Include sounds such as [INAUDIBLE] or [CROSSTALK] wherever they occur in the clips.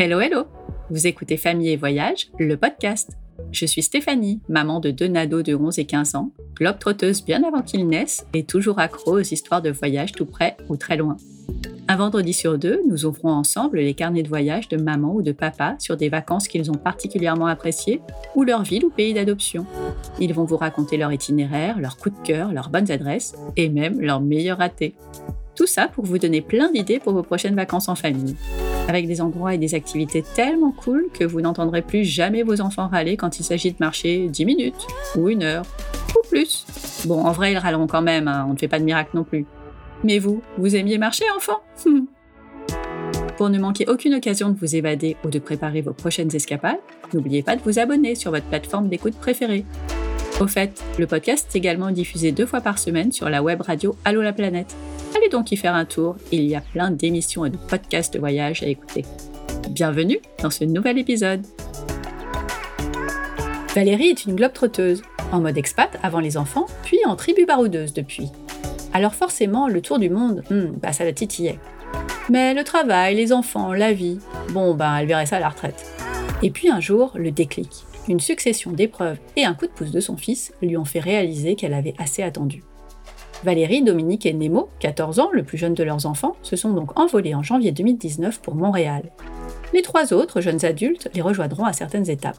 Hello, hello Vous écoutez Famille et Voyage, le podcast. Je suis Stéphanie, maman de deux nados de 11 et 15 ans, globe-trotteuse bien avant qu'ils naissent et toujours accro aux histoires de voyage tout près ou très loin. Un vendredi sur deux, nous ouvrons ensemble les carnets de voyage de maman ou de papa sur des vacances qu'ils ont particulièrement appréciées ou leur ville ou pays d'adoption. Ils vont vous raconter leur itinéraire, leurs coups de cœur, leurs bonnes adresses et même leurs meilleurs ratés. Tout ça pour vous donner plein d'idées pour vos prochaines vacances en famille. Avec des endroits et des activités tellement cool que vous n'entendrez plus jamais vos enfants râler quand il s'agit de marcher 10 minutes, ou une heure, ou plus. Bon, en vrai, ils râleront quand même, hein, on ne fait pas de miracle non plus. Mais vous, vous aimiez marcher, enfant? Pour ne manquer aucune occasion de vous évader ou de préparer vos prochaines escapades, n'oubliez pas de vous abonner sur votre plateforme d'écoute préférée. Au fait, le podcast est également diffusé deux fois par semaine sur la web radio Allo la planète. Allez donc y faire un tour, il y a plein d'émissions et de podcasts de voyage à écouter. Bienvenue dans ce nouvel épisode. Valérie est une globe-trotteuse, en mode expat avant les enfants, puis en tribu baroudeuse depuis. Alors forcément, le tour du monde, hmm, bah ça la titillait. Mais le travail, les enfants, la vie, bon bah elle verrait ça à la retraite. Et puis un jour, le déclic. Une succession d'épreuves et un coup de pouce de son fils lui ont fait réaliser qu'elle avait assez attendu. Valérie, Dominique et Nemo, 14 ans, le plus jeune de leurs enfants, se sont donc envolés en janvier 2019 pour Montréal. Les trois autres jeunes adultes les rejoindront à certaines étapes.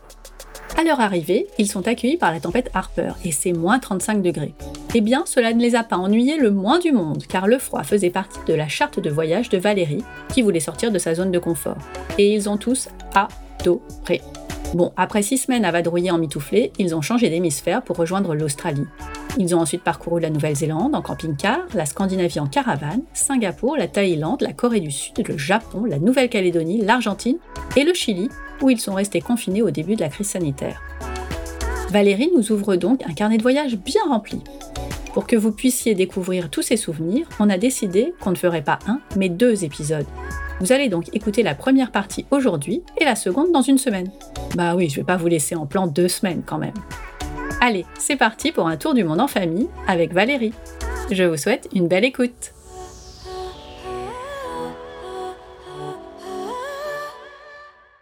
À leur arrivée, ils sont accueillis par la tempête Harper et c'est moins 35 degrés. Eh bien, cela ne les a pas ennuyés le moins du monde, car le froid faisait partie de la charte de voyage de Valérie, qui voulait sortir de sa zone de confort. Et ils ont tous adoré. Bon, après six semaines à vadrouiller en mitouflé, ils ont changé d'hémisphère pour rejoindre l'Australie. Ils ont ensuite parcouru la Nouvelle-Zélande en camping-car, la Scandinavie en caravane, Singapour, la Thaïlande, la Corée du Sud, le Japon, la Nouvelle-Calédonie, l'Argentine et le Chili, où ils sont restés confinés au début de la crise sanitaire. Valérie nous ouvre donc un carnet de voyage bien rempli. Pour que vous puissiez découvrir tous ces souvenirs, on a décidé qu'on ne ferait pas un, mais deux épisodes. Vous allez donc écouter la première partie aujourd'hui et la seconde dans une semaine. Bah oui, je vais pas vous laisser en plan deux semaines quand même. Allez, c'est parti pour un tour du monde en famille avec Valérie. Je vous souhaite une belle écoute.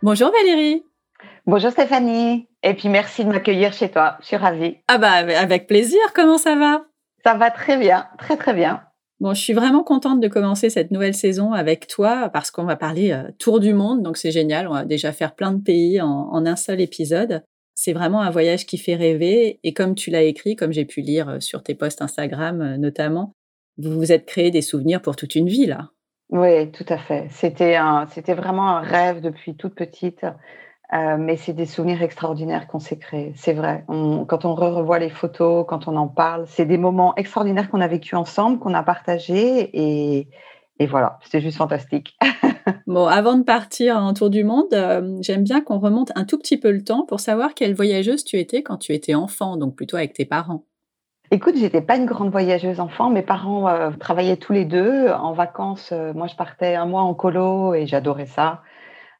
Bonjour Valérie. Bonjour Stéphanie. Et puis merci de m'accueillir chez toi. Je suis ravie. Ah bah avec plaisir. Comment ça va? Ça va très bien, très très bien. Bon, je suis vraiment contente de commencer cette nouvelle saison avec toi parce qu'on va parler euh, tour du monde, donc c'est génial. On va déjà faire plein de pays en un seul épisode. C'est vraiment un voyage qui fait rêver. Et comme tu l'as écrit, comme j'ai pu lire euh, sur tes posts Instagram euh, notamment, vous vous êtes créé des souvenirs pour toute une vie là. Oui, tout à fait. C'était c'était vraiment un rêve depuis toute petite. Euh, mais c'est des souvenirs extraordinaires qu'on s'est créés. C'est vrai. quand on revoit les photos, quand on en parle, c'est des moments extraordinaires qu'on a vécu ensemble, qu'on a partagés. Et, et voilà, c'est juste fantastique. [LAUGHS] bon, avant de partir en tour du monde, euh, j'aime bien qu'on remonte un tout petit peu le temps pour savoir quelle voyageuse tu étais quand tu étais enfant, donc plutôt avec tes parents. Écoute, j'étais pas une grande voyageuse enfant. Mes parents euh, travaillaient tous les deux. En vacances, euh, moi, je partais un mois en colo et j'adorais ça.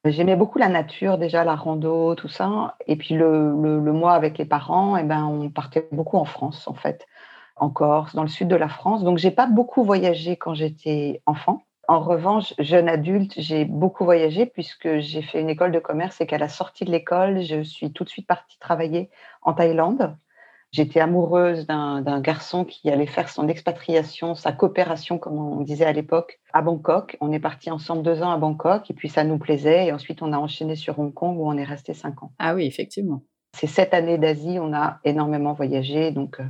J'aimais beaucoup la nature, déjà la rando, tout ça. Et puis le, mois avec les parents, eh ben, on partait beaucoup en France, en fait, en Corse, dans le sud de la France. Donc, j'ai pas beaucoup voyagé quand j'étais enfant. En revanche, jeune adulte, j'ai beaucoup voyagé puisque j'ai fait une école de commerce et qu'à la sortie de l'école, je suis tout de suite partie travailler en Thaïlande. J'étais amoureuse d'un garçon qui allait faire son expatriation, sa coopération, comme on disait à l'époque, à Bangkok. On est parti ensemble deux ans à Bangkok et puis ça nous plaisait. Et ensuite, on a enchaîné sur Hong Kong où on est resté cinq ans. Ah oui, effectivement. Ces sept années d'Asie, on a énormément voyagé. Donc, euh,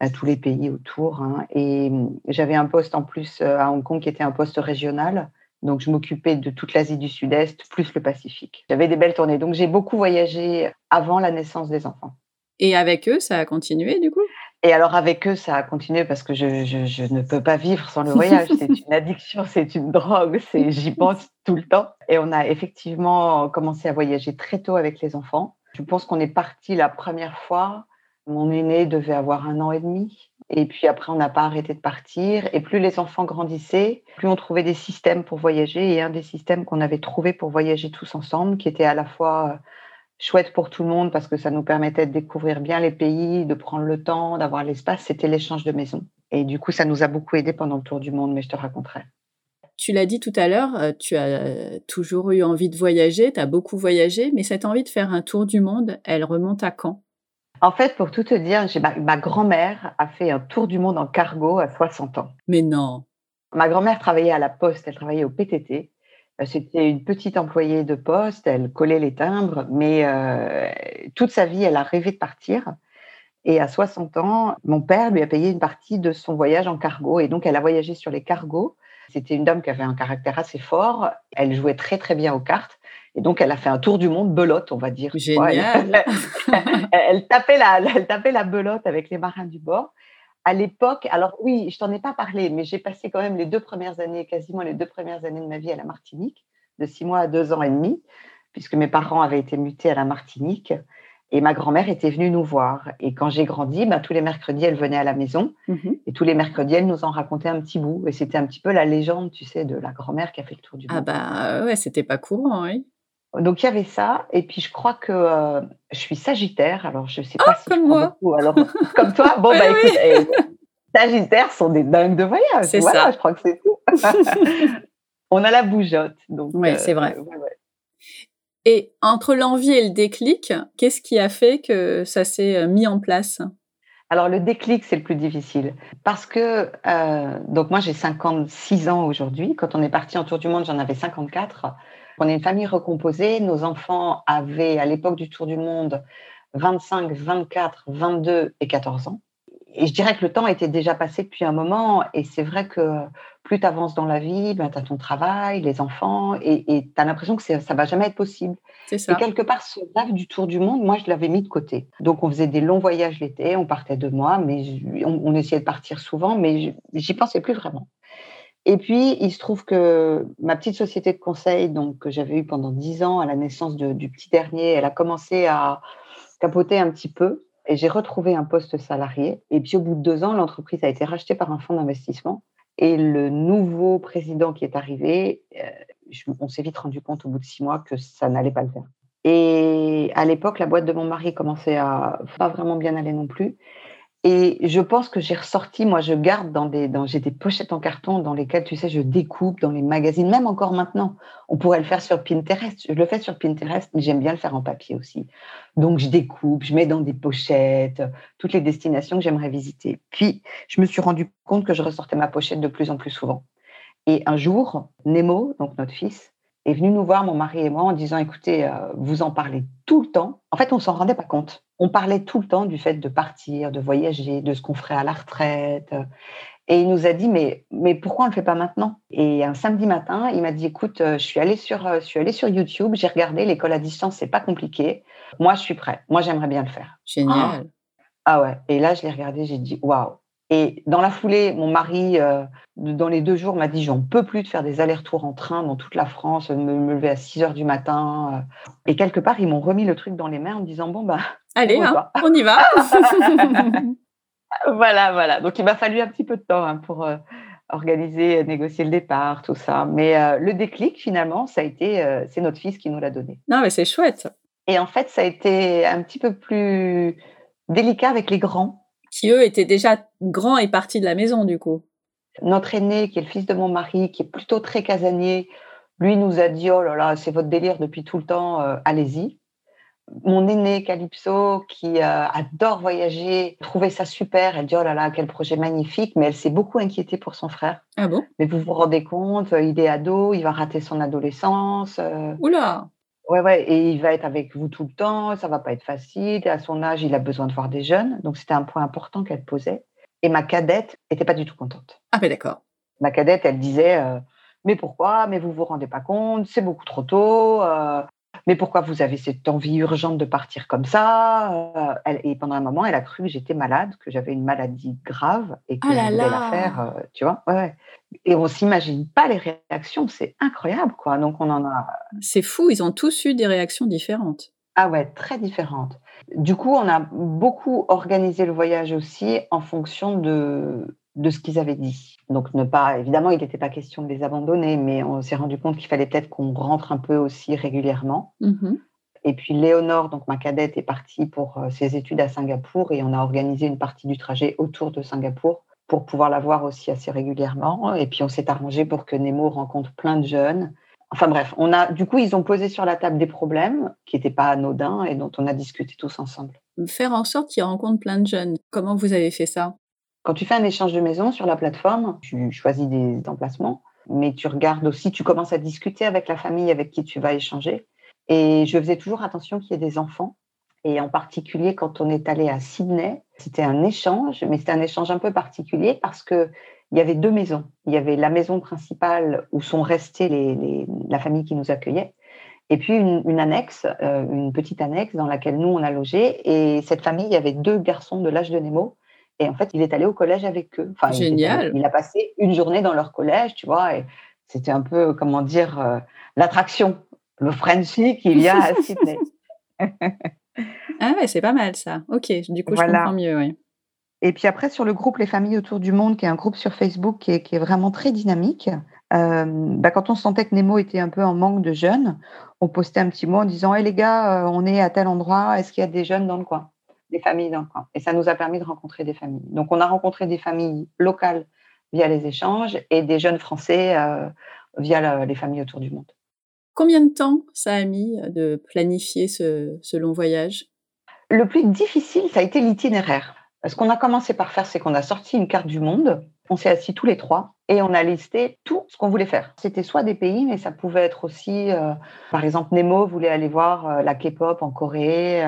à tous les pays autour. Hein. Et mmh, j'avais un poste en plus euh, à Hong Kong qui était un poste régional. Donc, je m'occupais de toute l'Asie du Sud-Est, plus le Pacifique. J'avais des belles tournées. Donc, j'ai beaucoup voyagé avant la naissance des enfants. Et avec eux, ça a continué du coup? Et alors, avec eux, ça a continué parce que je, je, je ne peux pas vivre sans le voyage. c'est une [LAUGHS] addiction, c'est une drogue, j'y pense tout le temps. Et on a effectivement commencé à voyager très tôt avec les enfants. Je pense qu'on est parti la première fois mon aîné devait avoir un an et demi. Et puis après, on n'a pas arrêté de partir. Et plus les enfants grandissaient, plus on trouvait des systèmes pour voyager. Et un des systèmes qu'on avait trouvé pour voyager tous ensemble, qui était à la fois euh, chouette pour tout le monde parce que ça nous permettait de découvrir bien les pays, de prendre le temps, d'avoir l'espace, c'était l'échange de maisons. Et du coup, ça nous a beaucoup aidé pendant le tour du monde, mais je te raconterai. tu l'as dit tout à l'heure, euh, tu as toujours eu envie de voyager, tu as beaucoup voyagé, mais cette envie de faire un tour du monde, elle remonte à quand? En fait, pour tout te dire, ma, ma grand-mère a fait un tour du monde en cargo à 60 ans. Mais non. Ma grand-mère travaillait à la poste, elle travaillait au PTT. Euh, c'était une petite employée de poste, elle collait les timbres, mais euh, toute sa vie, elle a rêvé de partir. Et à 60 ans, mon père lui a payé une partie de son voyage en cargo. Et donc, elle a voyagé sur les cargos. C'était une dame qui avait un caractère assez fort. Elle jouait très, très bien aux cartes. Et donc, elle a fait un tour du monde belote, on va dire. Génial. [LAUGHS] Elle, tapait la, elle tapait la belote avec les marins du bord. À l'époque, alors oui, je t'en ai pas parlé, mais j'ai passé quand même les deux premières années, quasiment les deux premières années de ma vie à la Martinique, de six mois à deux ans et demi, puisque mes parents avaient été mutés à la Martinique. Et ma grand-mère était venue nous voir. Et quand j'ai grandi, bah, tous les mercredis, elle venait à la maison. Mhm. Et tous les mercredis, elle nous en racontait un petit bout. Et c'était un petit peu la légende, tu sais, de la grand-mère qui a fait le tour du Ah monde. bah ouais, c'était pas courant, oui. Donc il y avait ça. Et puis je crois que euh, je suis Sagittaire. Alors je sais pas si Oh, comme prends moi. beaucoup. Alors comme toi, bon [LAUGHS] bah oui. écoute, eh, Sagittaires sont des dingues de voyage. C'est voilà, ça. je crois que c'est tout. [LAUGHS] On a la bougeotte. Donc Ouais, euh, c'est vrai. ouais, ouais. Et entre l'envie et le déclic, qu'est-ce qui a fait que ça s'est euh, mis en place? Alors le déclic, c'est le plus difficile. Parce que, euh, donc moi j'ai 56 ans aujourd'hui. Quand on est parti en tour du monde, j'en avais 54. On est une famille recomposée. Nos enfants avaient, à l'époque du tour du monde, 25, 24, 22 et 14 ans. Et je dirais que le temps était déjà passé depuis un moment. Et c'est vrai que plus tu avances dans la vie, ben, tu as ton travail, les enfants, et tu as l'impression que ça va jamais être possible. C'est Et ça. quelque part, ce rêve du tour du monde, moi, je l'avais mis de côté. Donc, on faisait des longs voyages l'été, on partait deux mois, mais je- on, on essayait de partir souvent, mais j'y pensais plus vraiment. Et puis, il se trouve que ma petite société de conseil, donc que j'avais eue pendant dix ans à la naissance du petit dernier, elle a commencé à capoter un petit peu. Et j'ai retrouvé un poste salarié. Et puis, au bout de deux ans, l'entreprise a été rachetée par un fonds d'investissement. Et le nouveau président qui est arrivé, euh, on s'est vite rendu compte au bout de six mois que ça n'allait pas le faire. Et à l'époque, la boîte de mon mari commençait à pas vraiment bien aller non plus. Et je pense que j'ai ressorti, moi je garde dans des, dans, j'ai des pochettes en carton dans lesquelles, tu sais, je découpe dans les magazines, même encore maintenant. On pourrait le faire sur Pinterest. Je le fais sur Pinterest, mais j'aime bien le faire en papier aussi. Donc je découpe, je mets dans des pochettes toutes les destinations que j'aimerais visiter. Puis je me suis rendu compte que je ressortais ma pochette de plus en plus souvent. Et un jour, Nemo, donc notre fils, est venu nous voir, mon mari et moi, en disant écoutez, euh, vous en parlez tout le temps. En fait, on s'en rendait pas compte. On parlait tout le temps du fait de partir, de voyager, de ce qu'on ferait à la retraite. Et il nous a dit mais mais pourquoi on le fait pas maintenant? Et un samedi matin, il m'a dit écoute, euh, je suis allée sur euh, je suis sur YouTube, j'ai regardé l'école à distance, c'est pas compliqué. Moi, je suis prêt. Moi, j'aimerais bien le faire. Génial. Ah ouais. Et là, je l'ai regardé, j'ai dit waouh. Et dans la foulée, mon mari, euh, dans les deux jours, m'a dit j'en peux plus de faire des allers-retours en train dans toute la France, me, me lever à 6 heures du matin. euh. Et quelque part, ils m'ont remis le truc dans les mains en me disant bon bah [LAUGHS] Allez, on y hein, va. on y va. [LAUGHS] voilà, voilà. Donc il m'a fallu un petit peu de temps hein, pour euh, organiser, négocier le départ, tout ça. Mais euh, le déclic, finalement, ça a été, euh, c'est notre fils qui nous l'a donné. non, mais c'est chouette. Et en fait, ça a été un petit peu plus délicat avec les grands. Qui eux étaient déjà grands et partis de la maison, du coup. Notre aîné, qui est le fils de mon mari, qui est plutôt très casanier, lui nous a dit oh là là, c'est votre délire depuis tout le temps, euh, allez-y. Mon aîné Calypso, qui euh, adore voyager, trouvait ça super. Elle dit oh là là, quel projet magnifique, mais elle s'est beaucoup inquiétée pour son frère. Ah bon? Mais vous vous rendez compte, euh, il est ado, il va rater son adolescence. euh, Oula Ouais, ouais, et il va être avec vous tout le temps, ça va pas être facile. À son âge, il a besoin de voir des jeunes. Donc, c'était un point important qu'elle posait. Et ma cadette était pas du tout contente. Ah ben d'accord. Ma cadette, elle disait euh, Mais pourquoi? Mais vous vous rendez pas compte C'est beaucoup trop tôt. euh, mais pourquoi vous avez cette envie urgente de partir comme ça Euh, elle, Et pendant un moment, elle a cru que j'étais malade, que j'avais une maladie grave et que Ah là je voulais la faire, euh, tu vois ouais, ouais. Et on s'imagine pas les réactions, c'est incroyable, quoi. Donc, on en a C'est fou, ils ont tous eu des réactions différentes. Ah ouais, très différentes. Du coup, on a beaucoup organisé le voyage aussi en fonction de, de ce qu'ils avaient dit. Donc, ne pas, évidemment, il n'était pas question de les abandonner, mais on s'est rendu compte qu'il fallait peut-être qu'on rentre un peu aussi régulièrement. Mhm. Et puis, Léonore, donc ma cadette, est partie pour euh, ses études à Singapour et on a organisé une partie du trajet autour de Singapour pour pouvoir la voir aussi assez régulièrement. Et puis on s'est arrangé pour que Nemo rencontre plein de jeunes. Enfin bref, on a, du coup, ils ont posé sur la table des problèmes qui n'étaient pas anodins et dont on a discuté tous ensemble. Faire en sorte qu'ils rencontrent plein de jeunes. Comment vous avez fait ça? Quand tu fais un échange de maison sur la plateforme, tu choisis des emplacements, mais tu regardes aussi, tu commences à discuter avec la famille avec qui tu vas échanger. Et je faisais toujours attention qu'il y ait des enfants. Et en particulier, quand on est allé à Sydney, c'était un échange, mais c'était un échange un peu particulier parce que il y avait deux maisons. Il y avait la maison principale où sont restés les, la famille qui nous accueillait, et puis une, annexe, euh, une petite annexe dans laquelle nous on a logé. Et cette famille, il y avait deux garçons de l'âge de Nemo. Et en fait, il est allé au collège avec eux. Enfin, Génial. Il, a passé une journée dans leur collège, tu vois. Et c'était un peu, comment dire, euh, l'attraction, le Frenchie qu'il y a à [LAUGHS] Sydney. ah ouais, c'est pas mal ça. Ok, du coup, je comprends mieux. Oui. Et puis après, sur le groupe Les Familles autour du monde, qui est un groupe sur Facebook qui est, vraiment très dynamique, euh, bah, quand on sentait que Nemo était un peu en manque de jeunes, on postait un petit mot en disant Hé les gars, euh, on est à tel endroit, est-ce qu'il y a des jeunes dans le coin? Des familles dans le coin. Et ça nous a permis de rencontrer des familles. Donc on a rencontré des familles locales via les échanges et des jeunes Français euh, via les familles autour du monde. Combien de temps ça a mis de planifier ce long voyage? Le plus difficile, ça a été l'itinéraire. Ce qu'on a commencé par faire, c'est qu'on a sorti une carte du monde, on s'est assis tous les trois et on a listé tout ce qu'on voulait faire. C'était soit des pays, mais ça pouvait être aussi, euh, par exemple, Nemo voulait aller voir euh, la K-pop en Corée.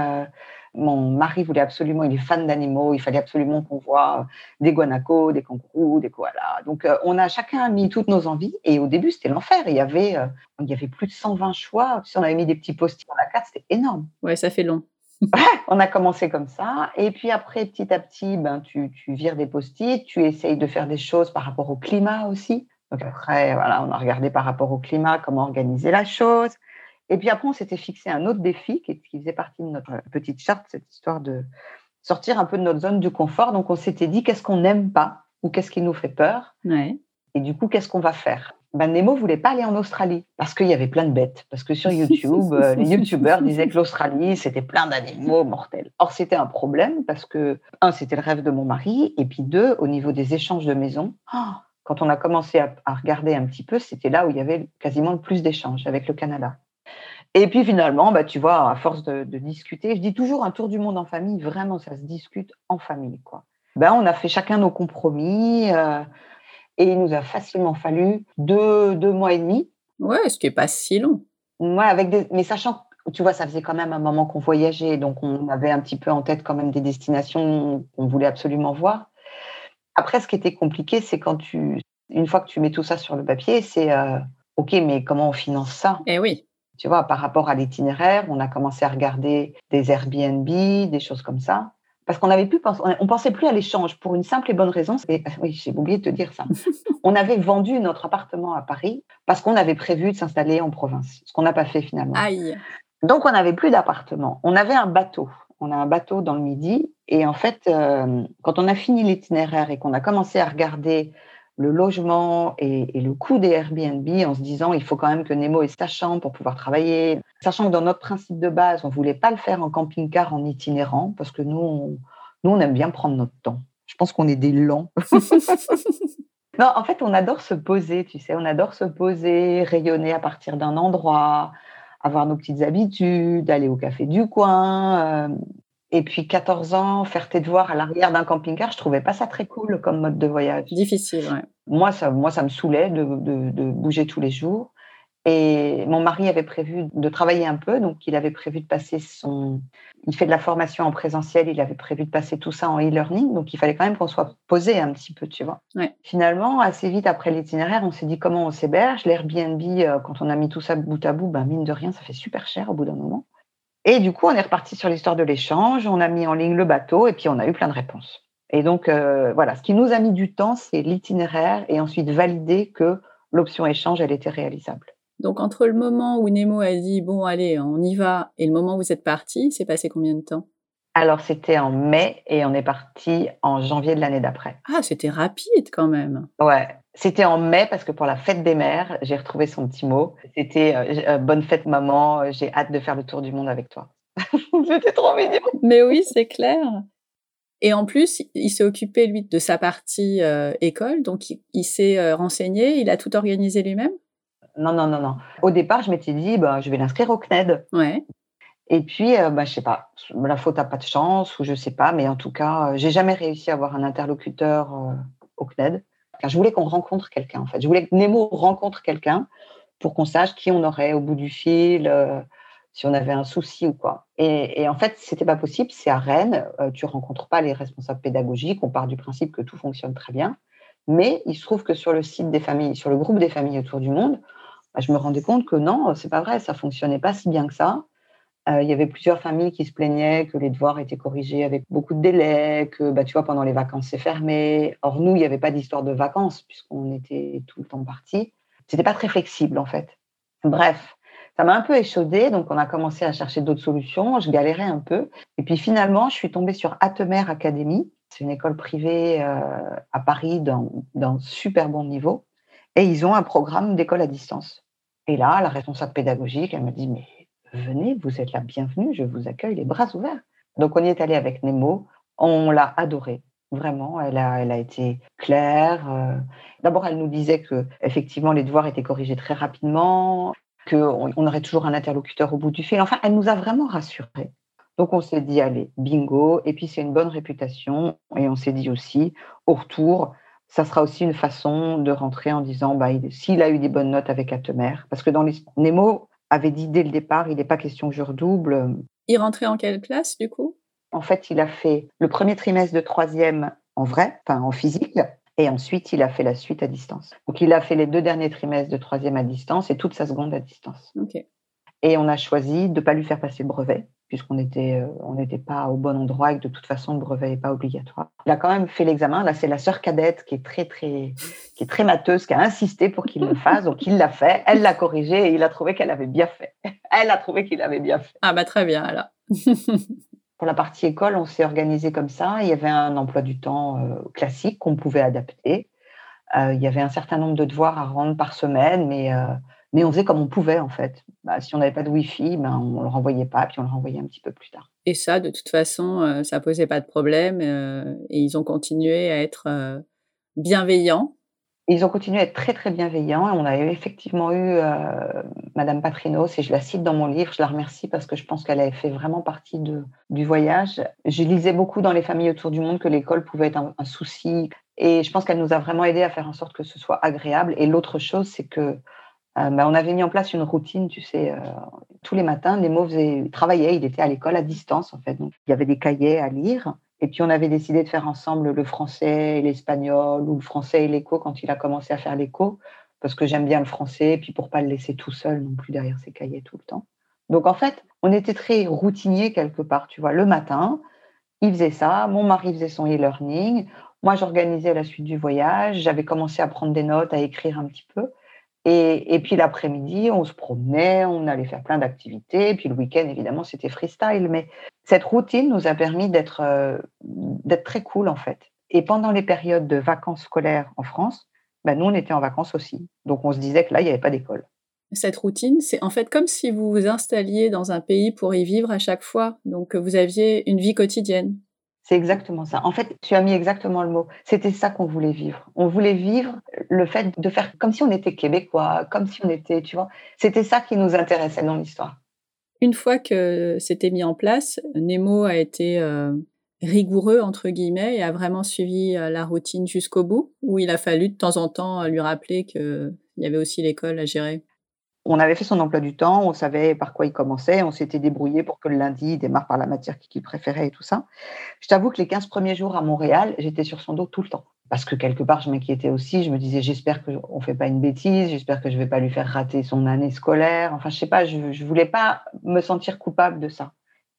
Euh, mon mari voulait absolument, il est fan d'animaux, il fallait absolument qu'on voit des guanacos, des kangourous, des koalas. Donc, on a chacun mis toutes nos envies. Et au début, c'était l'enfer. Il y avait, il y avait plus de 120 choix. Si on avait mis des petits post-it dans la carte, c'était énorme. Ouais, ça fait long. on a commencé comme ça. Et puis après, petit à petit, ben, tu, vires des post-it, tu essayes de faire des choses par rapport au climat aussi. Donc après, voilà, on a regardé par rapport au climat comment organiser la chose. Et puis après, on s'était fixé un autre défi qui, qui, faisait partie de notre petite charte, cette histoire de sortir un peu de notre zone de confort. Donc on s'était dit qu'est-ce qu'on n'aime pas ou qu'est-ce qui nous fait peur. Et du coup, qu'est-ce qu'on va faire? Ben, Nemo voulait pas aller en Australie parce qu'il y avait plein de bêtes. Parce que sur YouTube, euh, les YouTubeurs disaient que l'Australie, c'était plein d'animaux mortels. Or, c'était un problème parce que, un, c'était le rêve de mon mari. Et puis, deux, au niveau des échanges de maisons, oh, quand on a commencé à, regarder un petit peu, c'était là où il y avait quasiment le plus d'échanges avec le Canada. Et puis finalement, bah, tu vois, à force de, discuter, je dis toujours un tour du monde en famille, vraiment, ça se discute en famille. Quoi. Ben, on a fait chacun nos compromis. Euh, et il nous a facilement fallu deux, deux mois et demi. Ouais, ce qui n'est pas si long. Ouais, avec des... mais sachant, tu vois, ça faisait quand même un moment qu'on voyageait, donc on avait un petit peu en tête quand même des destinations qu'on voulait absolument voir. Après, ce qui était compliqué, c'est quand tu, une fois que tu mets tout ça sur le papier, c'est euh, OK, mais comment on finance ça? Eh oui. Tu vois, par rapport à l'itinéraire, on a commencé à regarder des Airbnb, des choses comme ça parce qu'on avait plus on pensait plus à l'échange pour une simple et bonne raison. [LAUGHS] Oui, j'ai oublié de te dire ça. [LAUGHS] on avait vendu notre appartement à Paris parce qu'on avait prévu de s'installer en province, ce qu'on n'a pas fait finalement. Aïe. Donc on n'avait plus d'appartement. On avait un bateau. On a un bateau dans le Midi et en fait, euh, quand on a fini l'itinéraire et qu'on a commencé à regarder le logement et, le coût des Airbnb en se disant il faut quand même que Nemo ait sa chambre pour pouvoir travailler. Sachant que dans notre principe de base, on ne voulait pas le faire en camping-car en itinérant parce que nous on, nous, on aime bien prendre notre temps. Je pense qu'on est des lents. [LAUGHS] non, en fait, on adore se poser, tu sais, on adore se poser, rayonner à partir d'un endroit, avoir nos petites habitudes, aller au café du coin. Euh, et puis 14 ans, faire tes devoirs à l'arrière d'un camping-car, je trouvais pas ça très cool comme mode de voyage. Difficile, ouais. Moi, ça, moi, ça me saoulait de, bouger tous les jours. Et mon mari avait prévu de travailler un peu, donc il avait prévu de passer son. Il fait de la formation en présentiel, il avait prévu de passer tout ça en e-learning, donc il fallait quand même qu'on soit posé un petit peu, tu vois. Ouais. Finalement, assez vite après l'itinéraire, on s'est dit comment on s'héberge. L'Airbnb, euh, quand on a mis tout ça bout à bout, ben, mine de rien, ça fait super cher au bout d'un moment. Et du coup, on est reparti sur l'histoire de l'échange, on a mis en ligne le bateau et puis on a eu plein de réponses. Et donc, euh, voilà, ce qui nous a mis du temps, c'est l'itinéraire et ensuite valider que l'option échange, elle était réalisable. Donc, entre le moment où Nemo a dit, bon, allez, on y va, et le moment où vous êtes parti, c'est passé combien de temps? Alors, c'était en mai et on est parti en janvier de l'année d'après. Ah, c'était rapide quand même. Ouais, c'était en mai parce que pour la fête des mères, j'ai retrouvé son petit mot. C'était euh, euh, bonne fête maman, j'ai hâte de faire le tour du monde avec toi. [LAUGHS] C'était trop mignon. Mais oui, c'est clair. Et en plus, il s'est occupé, lui, de sa partie euh, école, donc il, s'est euh, renseigné, il a tout organisé lui-même? Non, non, non, non. Au départ, je m'étais dit, bah, je vais l'inscrire au CNED. Ouais. Et puis, euh, bah, je sais pas, la faute n'a pas de chance, ou je sais pas, mais en tout cas, j'ai jamais réussi à avoir un interlocuteur au CNED. Je voulais qu'on rencontre quelqu'un, en fait. Je voulais que Nemo rencontre quelqu'un pour qu'on sache qui on aurait au bout du fil si on avait un souci ou quoi. Et, en fait, c'était pas possible. C'est à Rennes, euh, tu rencontres pas les responsables pédagogiques. On part du principe que tout fonctionne très bien. Mais il se trouve que sur le site des familles, sur le groupe des familles autour du monde, bah, je me rendais compte que non, c'est pas vrai, ça fonctionnait pas si bien que ça. Euh, il y avait plusieurs familles qui se plaignaient que les devoirs étaient corrigés avec beaucoup de délais, que bah, tu vois, pendant les vacances, c'est fermé. Or, nous, il n'y avait pas d'histoire de vacances puisqu'on était tout le temps partis. C'était pas très flexible, en fait. Bref, ça m'a un peu échaudé, donc on a commencé à chercher d'autres solutions. Je galérais un peu. Et puis finalement, je suis tombée sur Atemer Academy. C'est une école privée euh, à Paris d'un super bon niveau. Et ils ont un programme d'école à distance. Et là, la responsable pédagogique, elle m'a dit, mais venez, vous êtes la bienvenue, je vous accueille les bras ouverts. Donc on y est allé avec Nemo, on l'a adorée. Vraiment, elle a, elle a été claire. Euh. D'abord, elle nous disait que effectivement les devoirs étaient corrigés très rapidement qu'on on aurait toujours un interlocuteur au bout du fil. Enfin, elle nous a vraiment rassurés. Donc on s'est dit, allez, bingo, et puis c'est une bonne réputation, et on s'est dit aussi, au retour, ça sera aussi une façon de rentrer en disant, bah, s'il a eu des bonnes notes avec Atemer, parce que dans les... Nemo avait dit dès le départ, il n'est pas question que je redouble. Il rentrait en quelle classe du coup? En fait, il a fait le premier trimestre de troisième en vrai, enfin en physique, et ensuite, il a fait la suite à distance. Donc, il a fait les deux derniers trimestres de troisième à distance et toute sa seconde à distance. Et on a choisi de ne pas lui faire passer le brevet, puisqu'on n'était on n'était pas au bon endroit et que de toute façon, le brevet n'est pas obligatoire. Il a quand même fait l'examen. Là, c'est la sœur cadette qui est très, très, qui est très mateuse, qui a insisté pour qu'il le fasse. Donc, il l'a fait. Elle l'a corrigé et il a trouvé qu'elle avait bien fait. [LAUGHS] Elle a trouvé qu'il avait bien fait. Ah, bah, très bien, alors. [LAUGHS] Pour la partie école, on s'est organisé comme ça. Il y avait un emploi du temps euh, classique qu'on pouvait adapter. Euh, il y avait un certain nombre de devoirs à rendre par semaine, mais, euh, mais on faisait comme on pouvait en fait. Bah, si on n'avait pas de Wi-Fi, ben, on ne le renvoyait pas, puis on le renvoyait un petit peu plus tard. Et ça, de toute façon, ça posait pas de problème et ils ont continué à être bienveillants ils ont continué à être très très bienveillants et on a effectivement eu euh, Madame Patrinos et je la cite dans mon livre, je la remercie parce que je pense qu'elle a fait vraiment partie de, du voyage. Je lisais beaucoup dans les familles autour du monde que l'école pouvait être un, souci et je pense qu'elle nous a vraiment aidé à faire en sorte que ce soit agréable. Et l'autre chose, c'est que euh, bah, on avait mis en place une routine, tu sais, euh, tous les matins, Nemo faisait, travaillait, il était à l'école à distance en fait, donc il y avait des cahiers à lire et puis on avait décidé de faire ensemble le français et l'espagnol ou le français et l'éco quand il a commencé à faire l'éco, parce que j'aime bien le français, et puis pour pas le laisser tout seul non plus derrière ses cahiers tout le temps. Donc en fait, on était très routinier quelque part, tu vois. Le matin, il faisait ça, mon mari faisait son e-learning, moi j'organisais la suite du voyage, j'avais commencé à prendre des notes, à écrire un petit peu. Et, puis l'après-midi, on se promenait, on allait faire plein d'activités. Puis le week-end, évidemment, c'était freestyle. Mais cette routine nous a permis d'être euh, d'être très cool, en fait. Et pendant les périodes de vacances scolaires en France, ben, nous, on était en vacances aussi. Donc on se disait que là, il n'y avait pas d'école. Cette routine, c'est en fait comme si vous vous installiez dans un pays pour y vivre à chaque fois. Donc vous aviez une vie quotidienne. C'est exactement ça. En fait, tu as mis exactement le mot. C'était ça qu'on voulait vivre. On voulait vivre le fait de faire comme si on était québécois, comme si on était, tu vois. C'était ça qui nous intéressait dans l'histoire. Une fois que c'était mis en place, Nemo a été euh, rigoureux entre guillemets et a vraiment suivi euh, la routine jusqu'au bout, où il a fallu de temps en temps lui rappeler qu'il y avait aussi l'école à gérer on avait fait son emploi du temps, on savait par quoi il commençait, on s'était débrouillé pour que le lundi il démarre par la matière qu'il préférait et tout ça. Je t'avoue que les 15 premiers jours à Montréal, j'étais sur son dos tout le temps. Parce que quelque part, je m'inquiétais aussi. Je me disais, j'espère qu'on ne fait pas une bêtise, j'espère que je ne vais pas lui faire rater son année scolaire. Enfin, je sais pas, je ne voulais pas me sentir coupable de ça.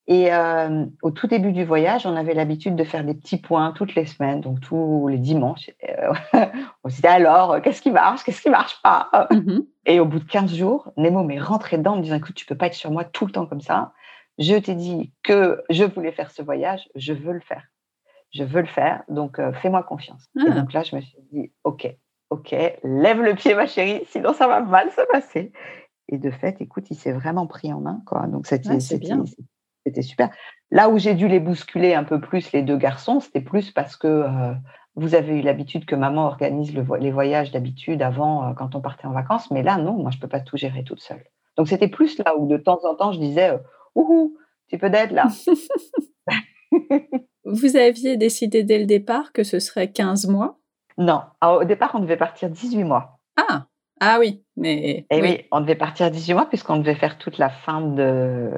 Et euh, au tout début du voyage, on avait l'habitude de faire des petits points toutes les semaines, donc tous les dimanches. Euh, [LAUGHS] on se disait alors, qu'est-ce qui marche, qu'est-ce qui marche pas? Mm-hmm. Et au bout de 15 jours, Nemo m'est rentré dedans en me disant, écoute, tu peux pas être sur moi tout le temps comme ça. Je t'ai dit que je voulais faire ce voyage, je veux le faire. Je veux le faire, donc euh, fais-moi confiance. Et ah. donc là, je me suis dit, ok, ok, lève le pied, ma chérie, sinon ça va mal se passer. Et de fait, écoute, il s'est vraiment pris en main, quoi. Donc c'était, bien c'était super. Là où j'ai dû les bousculer un peu plus, les deux garçons, c'était plus parce que euh, vous avez eu l'habitude que maman organise les voyages d'habitude avant, euh, quand on partait en vacances. Mais là, non, moi, je ne peux pas tout gérer toute seule. Donc, c'était plus là où de temps en temps, je disais, euh, ouhou, tu peux d'être là. [LAUGHS] [LAUGHS] vous aviez décidé dès le départ que ce serait 15 mois? Non, au départ, on devait partir 18 mois. Ah, ah oui, mais. Et oui. on devait partir 18 mois puisqu'on devait faire toute la fin de.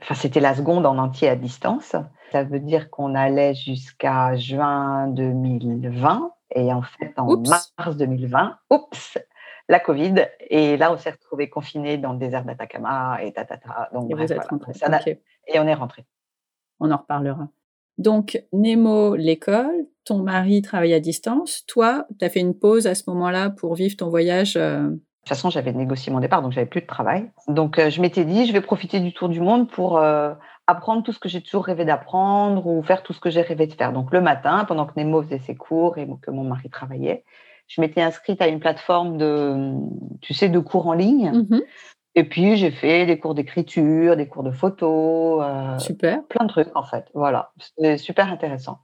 Enfin, c'était la seconde en entier à distance. Ça veut dire qu'on allait jusqu'à juin 2020 et en fait, en mars 2020, oups, la Covid. Et là, on s'est retrouvé confiné dans le désert d'Atacama et tatata. Donc, et, vous êtes et on est rentré. On en reparlera. Donc, Nemo, l'école, ton mari travaille à distance. Toi, tu as fait une pause à ce moment-là pour vivre ton voyage euh, De toute façon, j'avais négocié mon départ, donc j'avais plus de travail. Donc, euh, je m'étais dit, je vais profiter du tour du monde pour euh, apprendre tout ce que j'ai toujours rêvé d'apprendre ou faire tout ce que j'ai rêvé de faire. Donc, le matin, pendant que Nemo faisait ses cours et que mon mari travaillait, je m'étais inscrite à une plateforme de, tu sais, de cours en ligne. Mmh et puis, j'ai fait des cours d'écriture, des cours de photo. Euh, super. Plein de trucs, en fait. Voilà. C'était super intéressant.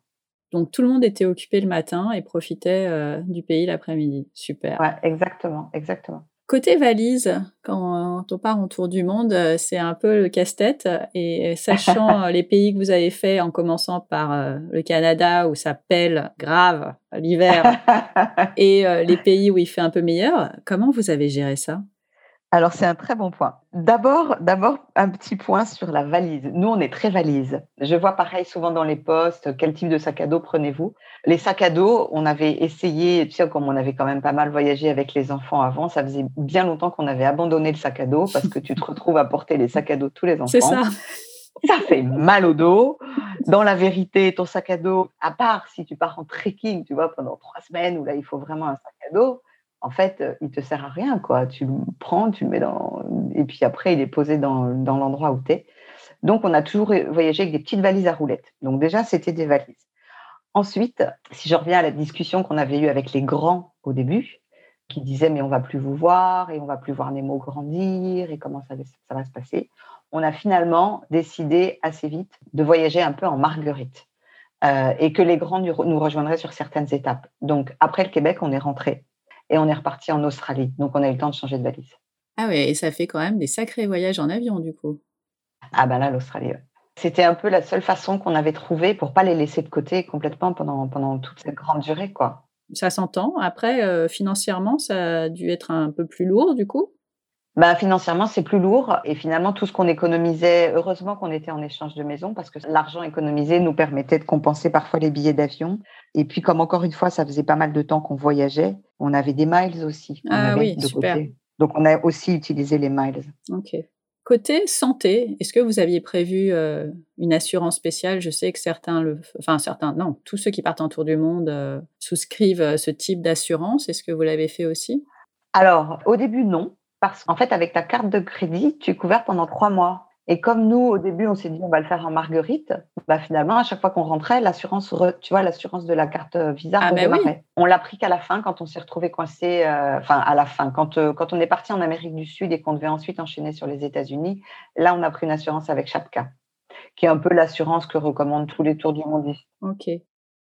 Donc, tout le monde était occupé le matin et profitait euh, du pays l'après-midi. Super. Ouais, exactement, exactement. Côté valise, quand on part en tour du monde, euh, c'est un peu le casse-tête. Et sachant [LAUGHS] les pays que vous avez fait, en commençant par le Canada où ça pèle grave l'hiver, [LAUGHS] et les pays où il fait un peu meilleur, comment vous avez géré ça? Alors, c'est un très bon point. D'abord, d'abord, un petit point sur la valise. Nous, on est très valise. Je vois pareil souvent dans les postes, quel type de sac à dos prenez-vous? Les sacs à dos, on avait essayé, tu sais, comme on avait quand même pas mal voyagé avec les enfants avant, ça faisait bien longtemps qu'on avait abandonné le sac à dos parce que tu te retrouves à porter les sacs à dos tous les enfants. C'est ça. Ça fait mal au dos. Dans la vérité, ton sac à dos, à part si tu pars en trekking, tu vois, pendant trois semaines où là, il faut vraiment un sac à dos, en fait, euh, il te sert à rien, quoi. Tu le prends, tu le mets dans, et puis après, il est posé dans, l'endroit où tu es. Donc, on a toujours voyagé avec des petites valises à roulettes. Donc, déjà, c'était des valises. Ensuite, si je reviens à la discussion qu'on avait eue avec les grands au début, qui disaient mais on va plus vous voir et on va plus voir Nemo grandir et comment ça, va se passer, on a finalement décidé assez vite de voyager un peu en marguerite euh, et que les grands nous rejoindraient sur certaines étapes. Donc après le Québec, on est rentré et on est reparti en Australie. Donc, on a eu le temps de changer de valise. Ah oui, et ça fait quand même des sacrés voyages en avion, du coup. Ah ben là, l'Australie, C'était un peu la seule façon qu'on avait trouvée pour pas les laisser de côté complètement pendant, pendant toute cette grande durée, quoi. Ça s'entend. Après, euh, financièrement, ça a dû être un peu plus lourd, du coup bah, financièrement, c'est plus lourd. Et finalement, tout ce qu'on économisait, heureusement qu'on était en échange de maison parce que l'argent économisé nous permettait de compenser parfois les billets d'avion. Et puis, comme encore une fois, ça faisait pas mal de temps qu'on voyageait, on avait des miles aussi. Ah oui, super. Donc, on a aussi utilisé les miles. OK. Côté santé, est-ce que vous aviez prévu euh, une assurance spéciale? Je sais que certains, le, enfin certains, non, tous ceux qui partent en tour du monde euh, souscrivent euh, ce type d'assurance. Est-ce que vous l'avez fait aussi? Alors, au début, non. Parce qu'en fait, avec ta carte de crédit, tu es couvert pendant trois mois. Et comme nous, au début, on s'est dit on va le faire en marguerite, bah finalement, à chaque fois qu'on rentrait, l'assurance, tu vois, l'assurance de la carte euh, Visa ah bah On l'a pris qu'à la fin, quand on s'est retrouvé coincé, euh, enfin à la fin, quand, euh, quand on est parti en Amérique du Sud et qu'on devait ensuite enchaîner sur les États-Unis, là, on a pris une assurance avec Chapka, qui est un peu l'assurance que recommandent tous les tours du monde. Ok.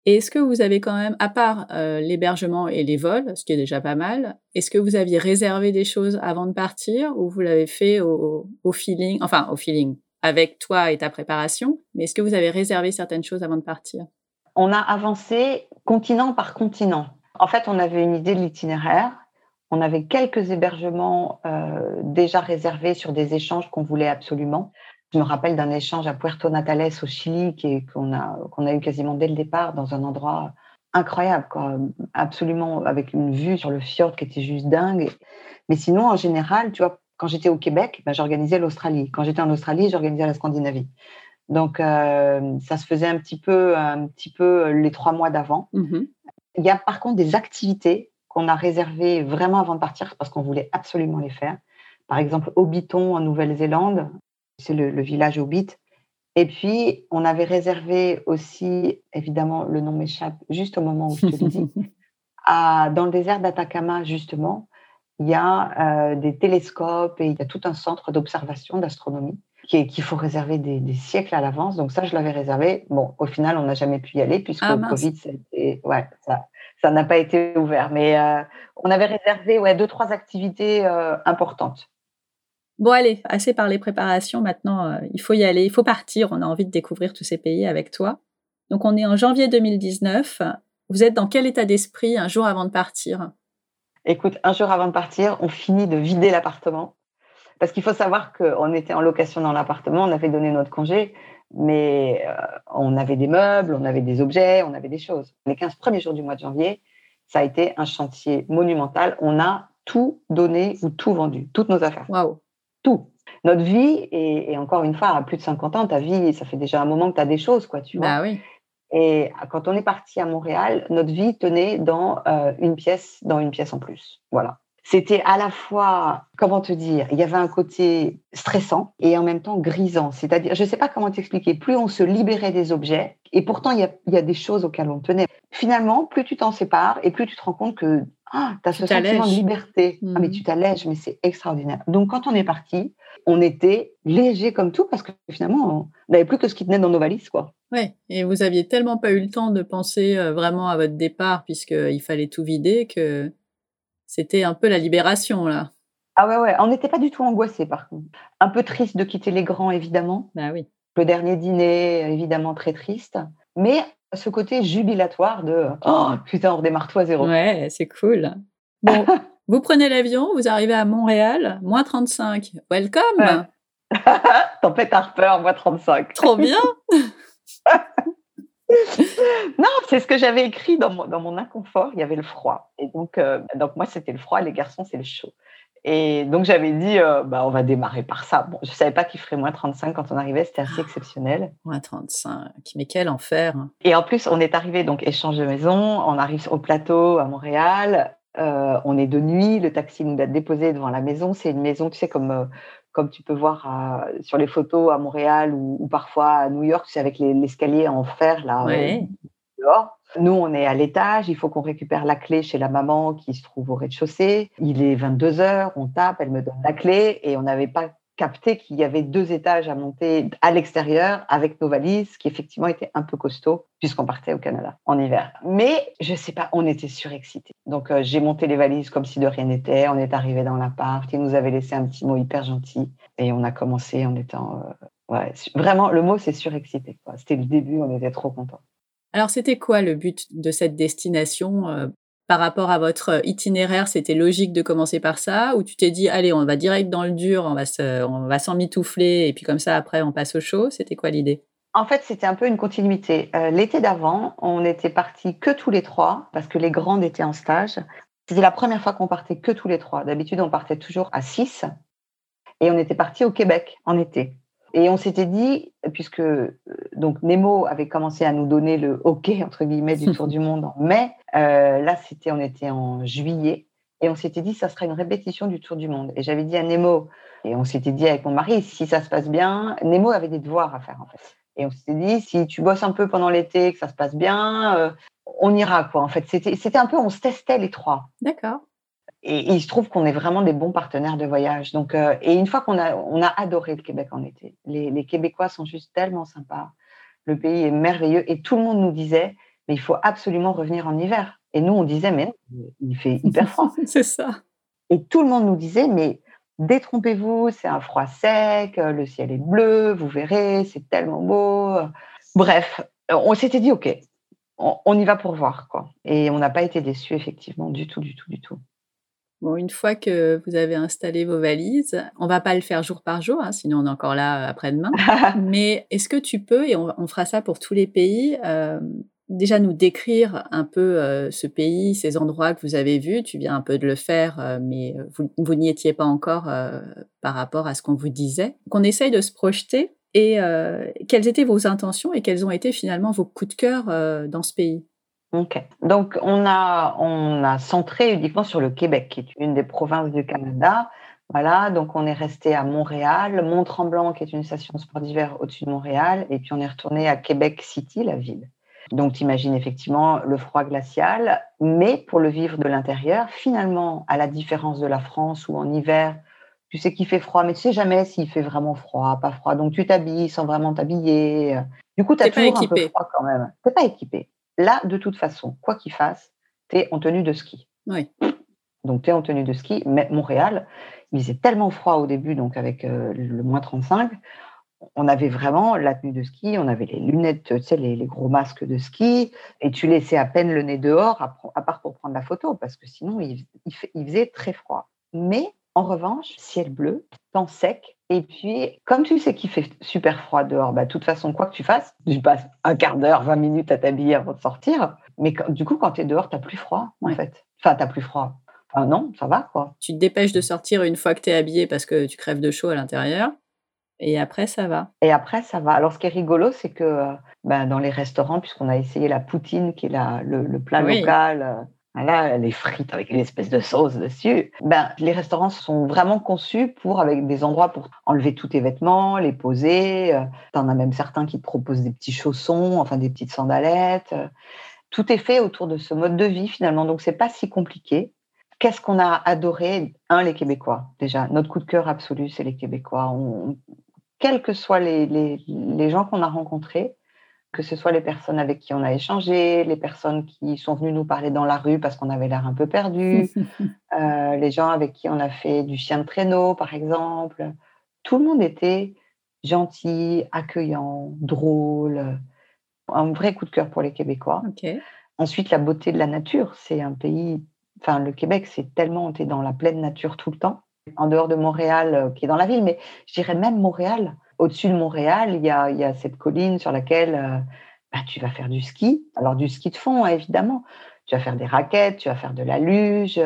Et est-ce que vous avez quand même, à part euh, l'hébergement et les vols, ce qui est déjà pas mal, est-ce que vous aviez réservé des choses avant de partir ou vous l'avez fait au, feeling, enfin au feeling, avec toi et ta préparation, mais est-ce que vous avez réservé certaines choses avant de partir? On a avancé continent par continent. En fait, on avait une idée de l'itinéraire. On avait quelques hébergements euh, déjà réservés sur des échanges qu'on voulait absolument. Je me rappelle d'un échange à Puerto Natales au Chili qu'on a, qu'on a eu quasiment dès le départ dans un endroit incroyable, quoi. absolument avec une vue sur le fjord qui était juste dingue. Mais sinon, en général, tu vois, quand j'étais au Québec, ben, j'organisais l'Australie. Quand j'étais en Australie, j'organisais la Scandinavie. Donc, euh, ça se faisait un petit peu, un petit peu les trois mois d'avant. Mm-hmm. Il y a par contre des activités qu'on a réservées vraiment avant de partir parce qu'on voulait absolument les faire. Par exemple, Hobbiton en Nouvelle-Zélande, c'est le, village Hobbit. Et puis, on avait réservé aussi, évidemment, le nom m'échappe juste au moment où je te le dis, [LAUGHS] à, dans le désert d'Atacama, justement, il y a euh, des télescopes et il y a tout un centre d'observation d'astronomie. qu'il faut réserver des, siècles à l'avance. Donc ça, je l'avais réservé. Bon, au final, on n'a jamais pu y aller puisque ah, le Covid, ça, ouais, ça, n'a pas été ouvert. Mais euh, on avait réservé ouais, deux, trois activités euh, importantes. Bon, allez, assez parlé préparation. Maintenant, euh, il faut y aller, il faut partir. On a envie de découvrir tous ces pays avec toi. Donc, on est en janvier 2019. Vous êtes dans quel état d'esprit un jour avant de partir? Écoute, un jour avant de partir, on finit de vider l'appartement. Parce qu'il faut savoir qu'on était en location dans l'appartement, on avait donné notre congé, mais euh, on avait des meubles, on avait des objets, on avait des choses. Les 15 premiers jours du mois de janvier, ça a été un chantier monumental. On a tout donné ou tout vendu, toutes nos affaires. Waouh tout. Notre vie, et, encore une fois, à plus de 50 ans, ta vie, ça fait déjà un moment que tu as des choses, quoi, tu vois. Bah oui. Et quand on est parti à Montréal, notre vie tenait dans euh, une pièce, dans une pièce en plus. Voilà. C'était à la fois, comment te dire, il y avait un côté stressant et en même temps grisant. C'est-à-dire, je ne sais pas comment t'expliquer, plus on se libérait des objets, et pourtant il y a, il y a des choses auxquelles on tenait. Finalement, plus tu t'en sépares et plus tu te rends compte que ah, tu as ce sentiment de liberté. Ah, mais mmh. tu t'allèges, mais c'est extraordinaire. Donc, quand on est parti, on était léger comme tout parce que finalement, on n'avait plus que ce qui tenait dans nos valises, quoi. Oui, et vous aviez tellement pas eu le temps de penser euh, vraiment à votre départ puisqu'il fallait tout vider que c'était un peu la libération, là. Ah ouais, ouais, on n'était pas du tout angoissé par contre. Un peu triste de quitter les grands, évidemment. Bah oui. Le dernier dîner, évidemment, très triste. Mais ce côté jubilatoire de oh putain on redémarre à zéro. Ouais, c'est cool. Bon, [LAUGHS] vous prenez l'avion, vous arrivez à Montréal, moins 35. Welcome. [LAUGHS] Tempête Harper, moins 35. Trop bien. [LAUGHS] [LAUGHS] non, c'est ce que j'avais écrit dans mon, dans mon inconfort. Il y avait le froid. Et donc, euh, donc moi, c'était le froid. Les garçons, c'est le chaud. Et donc, j'avais dit, euh, bah, on va démarrer par ça. Bon, je ne savais pas qu'il ferait moins 35 quand on arrivait, c'était assez exceptionnel. Moins 35, mais quel enfer. Et en plus, on est arrivé, donc, échange de maison, on arrive au plateau à Montréal, euh, on est de nuit, le taxi nous a déposé devant la maison. C'est une maison, tu sais, comme, comme tu peux voir sur les photos à Montréal ou, parfois à New York, c'est avec l'escalier en fer, là, dehors. Nous, on est à l'étage, il faut qu'on récupère la clé chez la maman qui se trouve au rez-de-chaussée. Il est 22 heures, on tape, elle me donne la clé et on n'avait pas capté qu'il y avait deux étages à monter à l'extérieur avec nos valises, qui effectivement étaient un peu costauds puisqu'on partait au Canada en hiver. Mais je sais pas, on était surexcités. Donc euh, j'ai monté les valises comme si de rien n'était. On est arrivé dans l'appart, il nous avait laissé un petit mot hyper gentil et on a commencé en étant euh, vraiment le mot c'est surexcité. C'était le début, on était trop contents. Alors, c'était quoi le but de cette destination euh, par rapport à votre itinéraire C'était logique de commencer par ça? Ou tu t'es dit, allez, on va direct dans le dur, on va, va s'en mitoufler, et puis comme ça, après, on passe au chaud? C'était quoi l'idée? En fait, c'était un peu une continuité. Euh, l'été d'avant, on était partis que tous les trois, parce que les grandes étaient en stage. C'était la première fois qu'on partait que tous les trois. D'habitude, on partait toujours à six. Et on était partis au Québec en été. Et on s'était dit, puisque euh, donc Nemo avait commencé à nous donner le OK entre guillemets du tour du monde en mai, euh, là c'était, on était en juillet, et on s'était dit ça sera une répétition du tour du monde. Et j'avais dit à Nemo, et on s'était dit avec mon mari, si ça se passe bien, Nemo avait des devoirs à faire en fait. Et on s'était dit, si tu bosses un peu pendant l'été, que ça se passe bien, euh, on ira quoi. En fait, c'était un peu, on se testait les trois. D'accord et, il se trouve qu'on est vraiment des bons partenaires de voyage. Donc, euh, et une fois qu'on a, on a adoré le Québec en été. Les, Québécois sont juste tellement sympas. Le pays est merveilleux et tout le monde nous disait, mais il faut absolument revenir en hiver. Et nous, on disait, mais il fait hyper froid. [LAUGHS] c'est ça. Et tout le monde nous disait, mais détrompez-vous, c'est un froid sec, le ciel est bleu, vous verrez, c'est tellement beau. Bref, on s'était dit, OK, on, on, y va pour voir. Quoi. Et on n'a pas été déçus, effectivement, du tout, du tout, du tout. Bon, une fois que vous avez installé vos valises, on va pas le faire jour par jour, hein, sinon on est encore là euh, après-demain. [LAUGHS] Mais est-ce que tu peux, et on, fera ça pour tous les pays, euh, déjà nous décrire un peu euh, ce pays, ces endroits que vous avez vus? Tu viens un peu de le faire, mais vous, vous n'y étiez pas encore par rapport à ce qu'on vous disait. Qu'on essaye de se projeter. Et quelles étaient vos intentions et quels ont été finalement vos coups de cœur dans ce pays? Ok. Donc, on a, on a centré uniquement sur le Québec, qui est une des provinces du Canada. Voilà, donc on est resté à Montréal, Mont-Tremblant, qui est une station sport d'hiver au-dessus de Montréal, et puis on est retourné à Québec City, la ville. Donc, tu imagines effectivement le froid glacial, mais pour le vivre de l'intérieur, finalement, à la différence de la France où en hiver, Tu sais qu'il fait froid, mais tu sais jamais s'il fait vraiment froid, pas froid. Donc tu t'habilles sans vraiment t'habiller. Du coup, tu as toujours un peu froid quand même. Tu pas équipé. Là, de toute façon, quoi qu'il fasse, tu es en tenue de ski. Oui. Donc, tu es en tenue de ski. Mais Montréal, il faisait tellement froid au début, donc avec euh, le moins 35, on avait vraiment la tenue de ski, on avait les lunettes, tu sais, les, gros masques de ski, et tu laissais à peine le nez dehors, à, part pour prendre la photo, parce que sinon, il, il faisait très froid. Mais en revanche, ciel bleu, temps sec, et puis, comme tu sais qu'il fait super froid dehors, bah, de toute façon, quoi que tu fasses, tu passes un quart d'heure, 20 minutes à t'habiller avant de sortir. Mais du coup, quand tu es dehors, tu n'as plus froid, en fait. Enfin, tu n'as plus froid. Enfin, non, ça va, quoi. Tu te dépêches de sortir une fois que tu es habillé parce que tu crèves de chaud à l'intérieur. Et après, ça va. Et après, ça va. Alors, ce qui est rigolo, c'est que ben, dans les restaurants, puisqu'on a essayé la poutine, qui est la, le, plat local, euh, Là, les frites avec une espèce de sauce dessus. Ben, les restaurants sont vraiment conçus pour, avec des endroits pour enlever tous tes vêtements, les poser. Euh, tu en as même certains qui te proposent des petits chaussons, enfin des petites sandalettes. Tout est fait autour de ce mode de vie finalement, donc c'est pas si compliqué. Qu'est-ce qu'on a adoré Un, les Québécois? Déjà, notre coup de cœur absolu, c'est les Québécois. quels que soient les, les, les gens qu'on a rencontrés, que ce soit les personnes avec qui on a échangé, les personnes qui sont venues nous parler dans la rue parce qu'on avait l'air un peu perdu, [LAUGHS] euh, les gens avec qui on a fait du chien de traîneau, par exemple. Tout le monde était gentil, accueillant, drôle. Un vrai coup de cœur pour les Québécois. Ensuite, la beauté de la nature. C'est un pays, enfin, le Québec, c'est tellement, on est dans la pleine nature tout le temps. En dehors de Montréal, euh, qui est dans la ville, mais je dirais même Montréal, au-dessus de Montréal, il y a, cette colline sur laquelle euh, bah, tu vas faire du ski. Alors du ski de fond, hein, évidemment. Tu vas faire des raquettes, tu vas faire de la luge.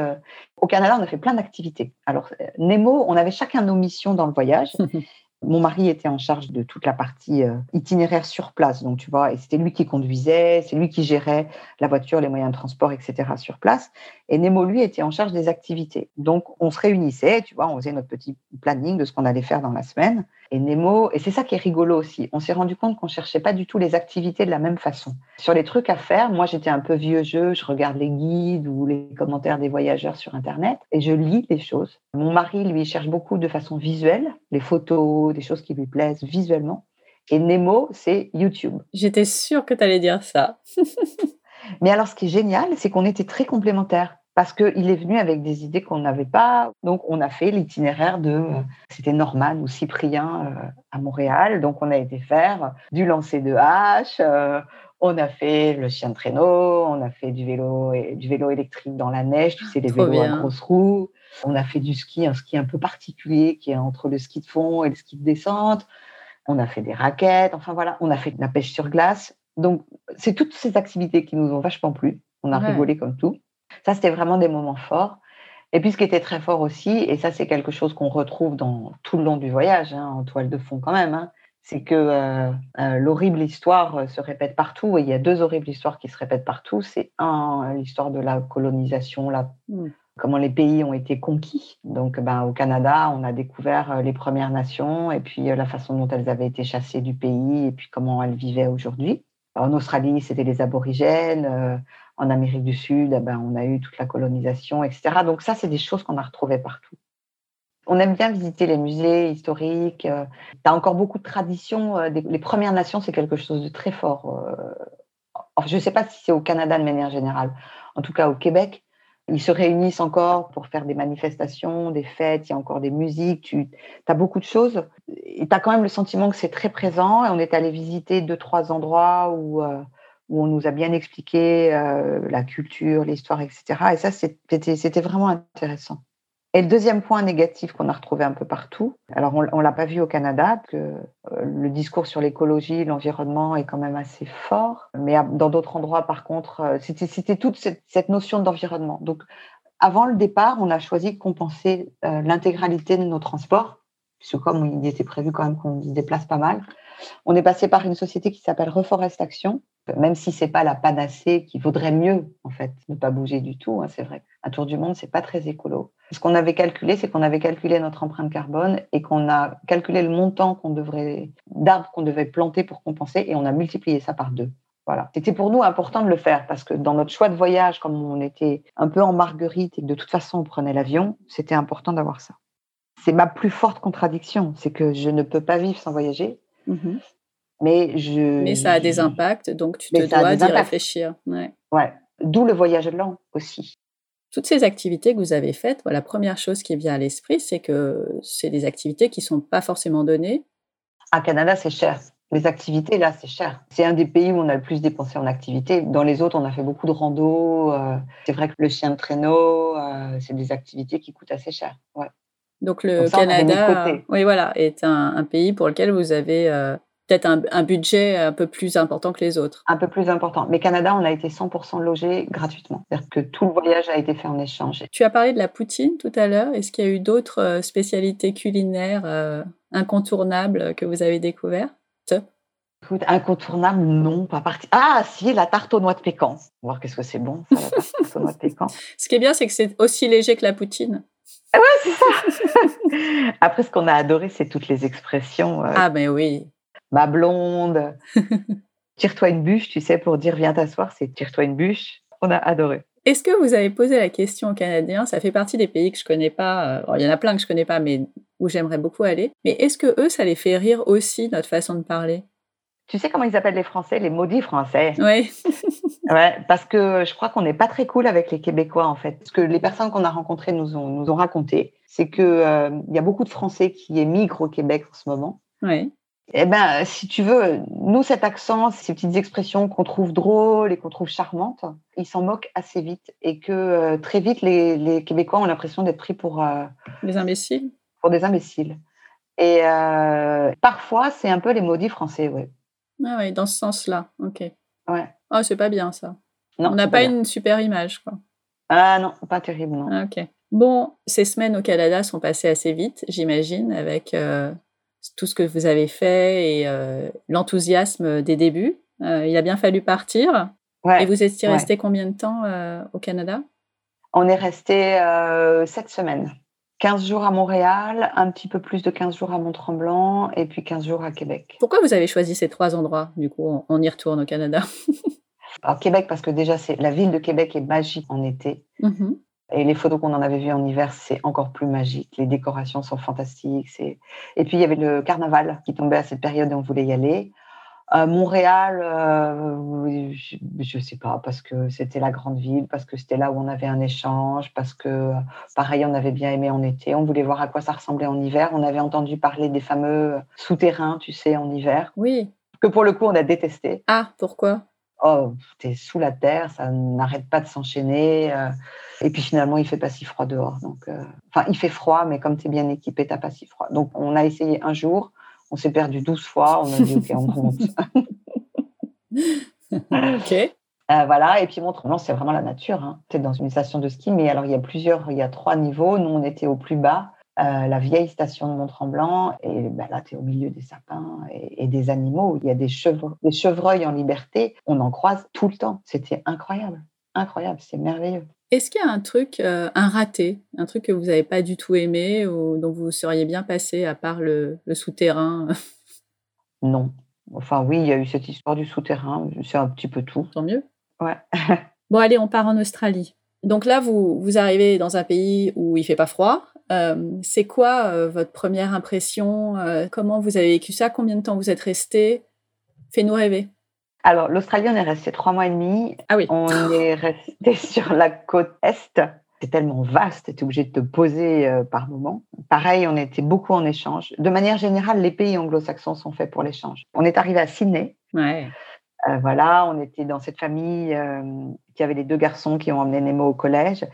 Au Canada, on a fait plein d'activités. Alors Nemo, on avait chacun nos missions dans le voyage. [LAUGHS] Mon mari était en charge de toute la partie euh, itinéraire sur place, donc tu vois, et c'était lui qui conduisait, c'est lui qui gérait la voiture, les moyens de transport, etc. sur place. Et Nemo, lui, était en charge des activités. Donc on se réunissait, tu vois, on faisait notre petit planning de ce qu'on allait faire dans la semaine. Et Nemo, et c'est ça qui est rigolo aussi, on s'est rendu compte qu'on cherchait pas du tout les activités de la même façon. Sur les trucs à faire, moi j'étais un peu vieux jeu, je regarde les guides ou les commentaires des voyageurs sur Internet et je lis les choses. Mon mari, lui, cherche beaucoup de façon visuelle, les photos, des choses qui lui plaisent visuellement. Et Nemo, c'est YouTube. J'étais sûre que tu allais dire ça. [LAUGHS] Mais alors, ce qui est génial, c'est qu'on était très complémentaires parce qu'il est venu avec des idées qu'on n'avait pas. Donc, on a fait l'itinéraire de, c'était Norman ou Cyprien euh, à Montréal. Donc, on a été faire du lancer de hache, euh, on a fait le chien de traîneau, on a fait du vélo, et, du vélo électrique dans la neige, tu sais, les vélos à grosses roues. On a fait du ski, un ski un peu particulier qui est entre le ski de fond et le ski de descente. On a fait des raquettes, enfin voilà, on a fait de la pêche sur glace. Donc, c'est toutes ces activités qui nous ont vachement plu. On a rigolé comme tout. Ça, c'était vraiment des moments forts. Et puis, ce qui était très fort aussi, et ça, c'est quelque chose qu'on retrouve dans tout le long du voyage, hein, en toile de fond quand même, hein, c'est que euh, euh, l'horrible histoire euh, se répète partout. Et il y a deux horribles histoires qui se répètent partout. C'est un, l'histoire de la colonisation, la, mmh. comment les pays ont été conquis. Donc, ben, au Canada, on a découvert les Premières Nations et puis la façon dont elles avaient été chassées du pays et puis comment elles vivaient aujourd'hui. En Australie, c'était les aborigènes en Amérique du Sud, eh ben, on a eu toute la colonisation, etc. Donc ça, c'est des choses qu'on a retrouvées partout. On aime bien visiter les musées historiques. Euh, tu as encore beaucoup de traditions. Euh, les Premières Nations, c'est quelque chose de très fort. Euh. je ne sais pas si c'est au Canada de manière générale. En tout cas, au Québec, ils se réunissent encore pour faire des manifestations, des fêtes, il y a encore des musiques, tu as beaucoup de choses. Et tu as quand même le sentiment que c'est très présent. Et on est allé visiter deux, trois endroits où où on nous a bien expliqué euh, la culture, l'histoire, etc. Et ça, c'était vraiment intéressant. Et le deuxième point négatif qu'on a retrouvé un peu partout, alors on ne l'a pas vu au Canada, que euh, le discours sur l'écologie, l'environnement est quand même assez fort, mais dans d'autres endroits, par contre, euh, c'était toute cette, notion d'environnement. Donc, avant le départ, on a choisi de compenser l'intégralité de nos transports, puisque comme il était prévu quand même qu'on se déplace pas mal, on est passé par une société qui s'appelle Reforest Action, même si c'est pas la panacée, qui vaudrait mieux en fait ne pas bouger du tout. Hein, c'est vrai. Un tour du monde, c'est pas très écolo. Ce qu'on avait calculé, c'est qu'on avait calculé notre empreinte carbone et qu'on a calculé le montant qu'on devrait d'arbres qu'on devait planter pour compenser et on a multiplié ça par deux. Voilà. C'était pour nous important de le faire parce que dans notre choix de voyage, comme on était un peu en marguerite et que de toute façon on prenait l'avion, c'était important d'avoir ça. C'est ma plus forte contradiction, c'est que je ne peux pas vivre sans voyager. Mhm. Mais je. Mais ça a des impacts, donc tu te dois d'y réfléchir. Ouais. Ouais. D'où le voyage lent aussi. Toutes ces activités que vous avez faites, la première chose qui vient à l'esprit, c'est que c'est des activités qui sont pas forcément données. À Canada, c'est cher. Les activités, là, c'est cher. C'est un des pays où on a le plus dépensé en activités. Dans les autres, on a fait beaucoup de rando. euh, c'est vrai que le chien de traîneau, euh, c'est des activités qui coûtent assez cher. Ouais. Donc le ça, Canada, oui voilà, est un, un pays pour lequel vous avez euh, peut-être un, un budget un peu plus important que les autres. Un peu plus important. Mais Canada, on a été 100% logé gratuitement. C'est-à-dire que tout le voyage a été fait en échange. Tu as parlé de la poutine tout à l'heure. Est-ce qu'il y a eu d'autres euh, spécialités culinaires euh, incontournables que vous avez découvertes? Écoute, incontournable, non, pas parti. Ah, si, la tarte aux noix de pécan. On va voir qu'est-ce que c'est bon, ça, la tarte aux noix de [LAUGHS] pécan. Ce qui est bien, c'est que c'est aussi léger que la poutine. C'est ça. [LAUGHS] Après, ce qu'on a adoré, c'est toutes les expressions. euh, Ah, mais oui. Ma blonde. [LAUGHS] tire-toi une bûche, tu sais, pour dire viens t'asseoir, c'est tire-toi une bûche. On a adoré. Est-ce que vous avez posé la question aux Canadiens? Ça fait partie des pays que je connais pas. euh, alors, il y en a plein que je connais pas, mais où j'aimerais beaucoup aller. Mais est-ce que eux, ça les fait rire aussi notre façon de parler? Tu sais comment ils appellent les Français Les maudits Français? Oui. [LAUGHS] Ouais, parce que je crois qu'on n'est pas très cool avec les Québécois, en fait. Ce que les personnes qu'on a rencontrées nous ont, nous ont raconté, c'est qu'il euh, y a beaucoup de Français qui émigrent au Québec en ce moment. Oui. Eh ben, si tu veux, nous, cet accent, ces petites expressions qu'on trouve drôles et qu'on trouve charmantes, ils s'en moquent assez vite et que euh, très vite, les, les Québécois ont l'impression d'être pris pour, euh, Les imbéciles. pour des imbéciles. Et euh, parfois, c'est un peu les maudits français, oui. Ah oui, dans ce sens-là. Ok. Ouais. Ah, c'est pas bien ça. Non, On n'a pas une super image, quoi. Ah non, pas terrible, non. Ah, ok. Bon, ces semaines au Canada sont passées assez vite, j'imagine, avec euh, tout ce que vous avez fait et euh, l'enthousiasme des débuts. Euh, il a bien fallu partir. Ouais. Et vous étiez ouais. resté combien de temps euh, au Canada? On est resté sept semaines. 15 jours à Montréal, un petit peu plus de 15 jours à Mont-Tremblant et puis 15 jours à Québec. Pourquoi vous avez choisi ces trois endroits Du coup, on, on y retourne au Canada? Alors Québec parce que déjà c'est la ville de Québec est magique en été Mhm. Et les photos qu'on en avait vues en hiver c'est encore plus magique. Les décorations sont fantastiques. Et puis il y avait le carnaval qui tombait à cette période et on voulait y aller. Euh, Montréal, euh, je, je sais pas parce que c'était la grande ville, parce que c'était là où on avait un échange, parce que pareil on avait bien aimé en été. On voulait voir à quoi ça ressemblait en hiver. On avait entendu parler des fameux souterrains, tu sais, en hiver, Oui. que pour le coup on a détesté. Ah, pourquoi? Oh, t'es sous la terre, ça n'arrête pas de s'enchaîner. euh, et puis finalement, il fait pas si froid dehors. Donc, euh, enfin, il fait froid, mais comme tu es bien équipé, t'as pas si froid. Donc, on a essayé un jour, on s'est perdu 12 fois, on a dit, OK, on remonte. [LAUGHS] Ok. Euh, voilà, et puis Mont-Tremblant, c'est vraiment la nature. Hein. Tu es dans une station de ski, mais alors il y a plusieurs, il y a trois niveaux. Nous, on était au plus bas, euh, la vieille station de Mont-Tremblant, et ben là, tu es au milieu des sapins et, et des animaux. Il y a des, chevre- des chevreuils en liberté, on en croise tout le temps. C'était incroyable, incroyable, c'est merveilleux. Est-ce qu'il y a un truc, euh, un raté, un truc que vous n'avez pas du tout aimé ou dont vous seriez bien passé à part le, le souterrain [LAUGHS] Non. Enfin, oui, il y a eu cette histoire du souterrain, c'est un petit peu tout. Tant mieux. Ouais. [LAUGHS] Bon, allez, on part en Australie. Donc là, vous, vous arrivez dans un pays où il fait pas froid. Euh, c'est quoi euh, votre première impression Euh, Comment vous avez vécu ça Combien de temps vous êtes resté? Fais-nous rêver. Alors, l'Australie, on est resté trois mois et demi. Ah oui. On [LAUGHS] est resté sur la côte Est. C'est tellement vaste, tu es obligé de te poser euh, par moment. Pareil, on était beaucoup en échange. De manière générale, les pays anglo-saxons sont faits pour l'échange. On est arrivé à Sydney. Ouais. Euh, voilà, on était dans cette famille euh, qui avait les deux garçons qui ont emmené Nemo au collège.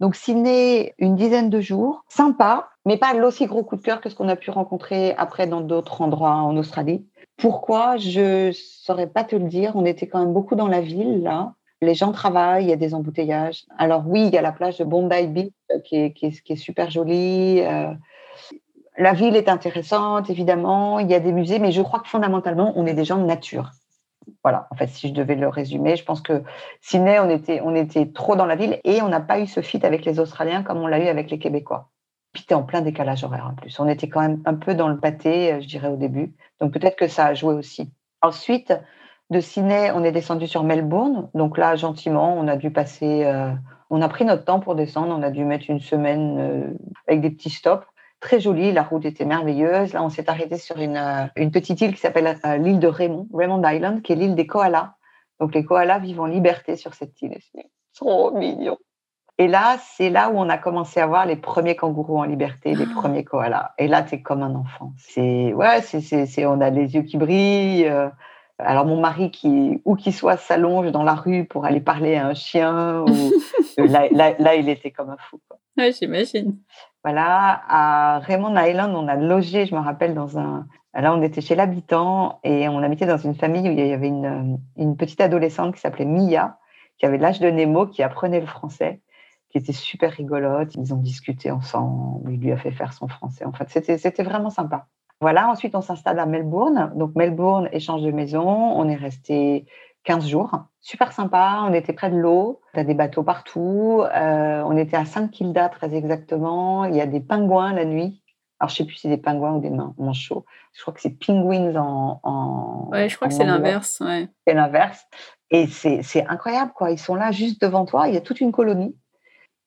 Donc Sydney, une dizaine de jours, sympa, mais pas l'aussi gros coup de cœur que ce qu'on a pu rencontrer après dans d'autres endroits en Australie. Pourquoi? Je saurais pas te le dire. On était quand même beaucoup dans la ville là. Les gens travaillent, il y a des embouteillages. Alors oui, il y a la plage de Bondi Beach euh, qui est, super jolie. euh, la ville est intéressante, évidemment. Il y a des musées, mais je crois que fondamentalement, on est des gens de nature. Voilà, en fait, si je devais le résumer, je pense que Sydney, on était, trop dans la ville et on n'a pas eu ce fit avec les Australiens comme on l'a eu avec les Québécois. Puis t'es en plein décalage horaire en plus. On était quand même un peu dans le pâté, euh, je dirais, au début. Donc peut-être que ça a joué aussi. Ensuite, de Sydney, on est descendu sur Melbourne. Donc là, gentiment, on a dû passer. euh, on a pris notre temps pour descendre. On a dû mettre une semaine euh, avec des petits stops. Très joli. La route était merveilleuse. Là, on s'est arrêté sur une, une petite île qui s'appelle l'île de Raymond, Raymond Island, qui est l'île des koalas. Donc, les koalas vivent en liberté sur cette île. C'est trop mignon. Et là, c'est là où on a commencé à voir les premiers kangourous en liberté, les ah. premiers koalas. Et là, tu es comme un enfant. C'est ouais, c'est, on a les yeux qui brillent. Alors mon mari qui, où qu'il soit, s'allonge dans la rue pour aller parler à un chien. [LAUGHS] là, là, il était comme un fou. Quoi. j'imagine. Voilà, à Raymond Island, on a logé, je me rappelle, dans un. Là, on était chez l'habitant et on habitait dans une famille où il y avait une, petite adolescente qui s'appelait Mia, qui avait l'âge de Nemo, qui apprenait le français qui était super rigolote. Ils ont discuté ensemble, il lui a fait faire son français. En fait, c'était vraiment sympa. Voilà, ensuite on s'installe à Melbourne. Donc Melbourne, échange de maison. On est resté 15 jours. Super sympa, on était près de l'eau, il y a des bateaux partout. Euh, on était à Saint-Kilda très exactement. Il y a des pingouins la nuit. Alors, je sais plus si c'est des pingouins ou des manchots. Je crois que c'est penguins en. en ouais, je crois que c'est l'inverse. Ouais. C'est l'inverse. Et c'est incroyable, quoi. Ils sont là juste devant toi. Il y a toute une colonie.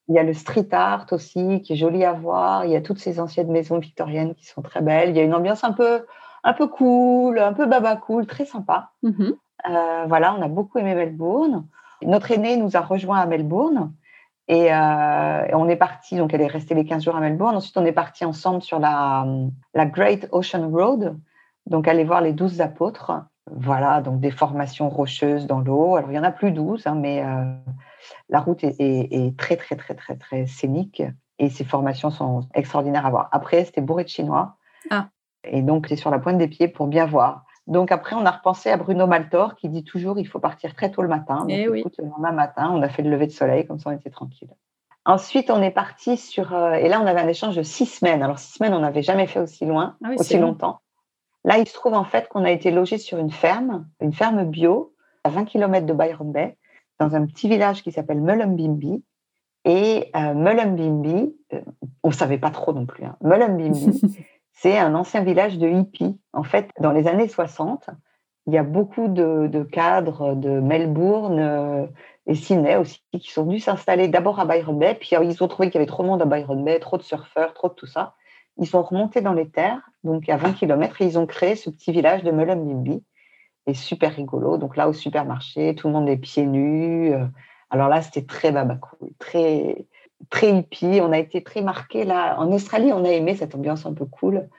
Il y a le street art aussi, qui est joli à voir. Il y a toutes ces anciennes maisons victoriennes qui sont très belles. Il y a une ambiance un peu, un peu cool, un peu baba cool, très sympa. Mm-hmm. Euh, voilà, on a beaucoup aimé Melbourne. Notre aînée nous a rejoint à Melbourne. Et, euh, on est parti, donc elle est restée les 15 jours à Melbourne. Ensuite, on est parti ensemble sur la, la Great Ocean Road, donc aller voir les douze apôtres. Voilà, donc des formations rocheuses dans l'eau. Alors, il y en a plus douze, hein, mais euh, la route est, très, très, très, très, très scénique et ces formations sont extraordinaires à voir. Après, c'était bourré de Chinois. Ah. Et donc, c'est sur la pointe des pieds pour bien voir. Donc, après, on a repensé à Bruno Maltor qui dit toujours il faut partir très tôt le matin. Donc, eh écoute, le lendemain matin, on a fait le lever de soleil, comme ça, on était tranquille. Ensuite, on est parti sur. Euh, et là, on avait un échange de six semaines. Alors, six semaines, on n'avait jamais fait aussi loin, ah aussi longtemps. Là, il se trouve en fait qu'on a été logé sur une ferme, une ferme bio, à 20 km de Byron Bay dans un petit village qui s'appelle Mullumbimby. Et euh, Mullumbimby, euh, on ne savait pas trop non plus, hein. Mullumbimby, [LAUGHS] c'est un ancien village de hippies. En fait, dans les années 60, il y a beaucoup de, cadres de Melbourne euh, et Sydney aussi qui sont venus s'installer d'abord à Byron Bay, puis ils ont trouvé qu'il y avait trop de monde à Byron Bay, trop de surfeurs, trop de tout ça. Ils sont remontés dans les terres, donc à 20 km, et ils ont créé ce petit village de Mullumbimby super rigolo. Donc là, au supermarché, tout le monde est pieds nus. Euh. Alors là, c'était très babacou, très, très hippie. On a été très marqué là. En Australie, on a aimé cette ambiance un peu cool.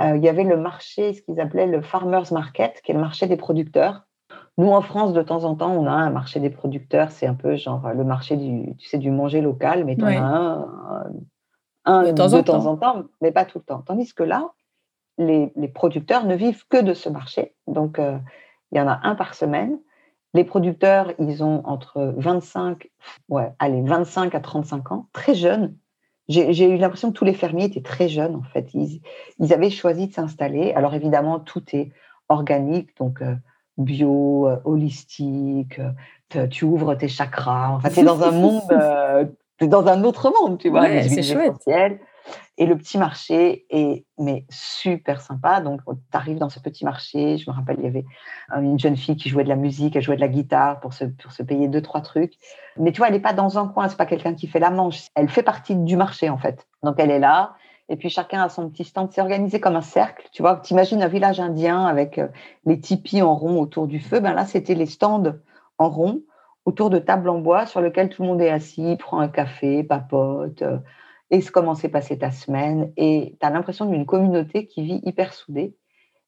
Euh, il y avait le marché, ce qu'ils appelaient le Farmers Market, qui est le marché des producteurs. Nous, en France, de temps en temps, on a un marché des producteurs. C'est un peu genre le marché du, tu sais, du manger local, mais tu un, un, de, temps, en, temps. en temps, mais pas tout le temps. Tandis que là, les, les, producteurs ne vivent que de ce marché. Donc, euh, il y en a un par semaine. Les producteurs, ils ont entre 25, ouais, allez, 25 à 35 ans, très jeunes. J'ai eu l'impression que tous les fermiers étaient très jeunes, en fait. Ils, ils avaient choisi de s'installer. Alors, évidemment, tout est organique, donc euh, bio, euh, holistique, tu ouvres tes chakras. En fait, tu es [LAUGHS] dans un monde, tu es dans un autre monde, tu vois. Ouais, c'est chouette et le petit marché est mais super sympa. Donc, tu arrives dans ce petit marché. Je me rappelle, il y avait une jeune fille qui jouait de la musique, elle jouait de la guitare pour se, pour se payer deux, trois trucs. Mais tu vois, elle n'est pas dans un coin, c'est pas quelqu'un qui fait la manche. Elle fait partie du marché, en fait. Donc, elle est là. Et puis, chacun a son petit stand. C'est organisé comme un cercle. Tu vois, tu imagines un village indien avec euh, les tipis en rond autour du feu. Ben là, c'était les stands en rond autour de tables en bois sur lesquelles tout le monde est assis, prend un café, papote. Et comment s'est passée ta semaine. Et tu as l'impression d'une communauté qui vit hyper soudée.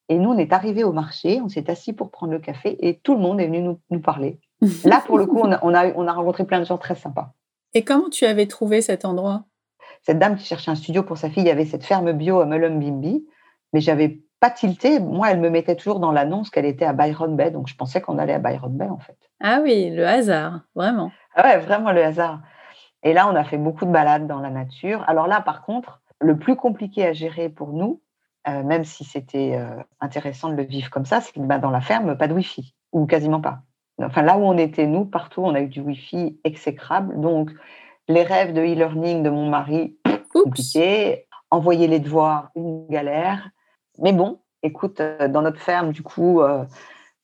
Et nous, on est arrivés au marché, on s'est assis pour prendre le café et tout le monde est venu nous, parler. [LAUGHS] Là, pour le coup, on a, on, a, rencontré plein de gens très sympas. Et comment tu avais trouvé cet endroit? Cette dame qui cherchait un studio pour sa fille, il y avait cette ferme bio à Mullumbimby, mais j'avais pas tilté. Moi, elle me mettait toujours dans l'annonce qu'elle était à Byron Bay, donc je pensais qu'on allait à Byron Bay en fait. Ah oui, le hasard, vraiment. Ah ouais, vraiment le hasard. Et là, on a fait beaucoup de balades dans la nature. Alors là, par contre, le plus compliqué à gérer pour nous, euh, même si c'était euh, intéressant de le vivre comme ça, c'est que bah, dans la ferme, pas de Wi-Fi, ou quasiment pas. Enfin, là où on était, nous, partout, on a eu du Wi-Fi exécrable. Donc, les rêves de e-learning de mon mari, compliqué. Envoyer les devoirs, une galère. Mais bon, écoute, euh, dans notre ferme, du coup,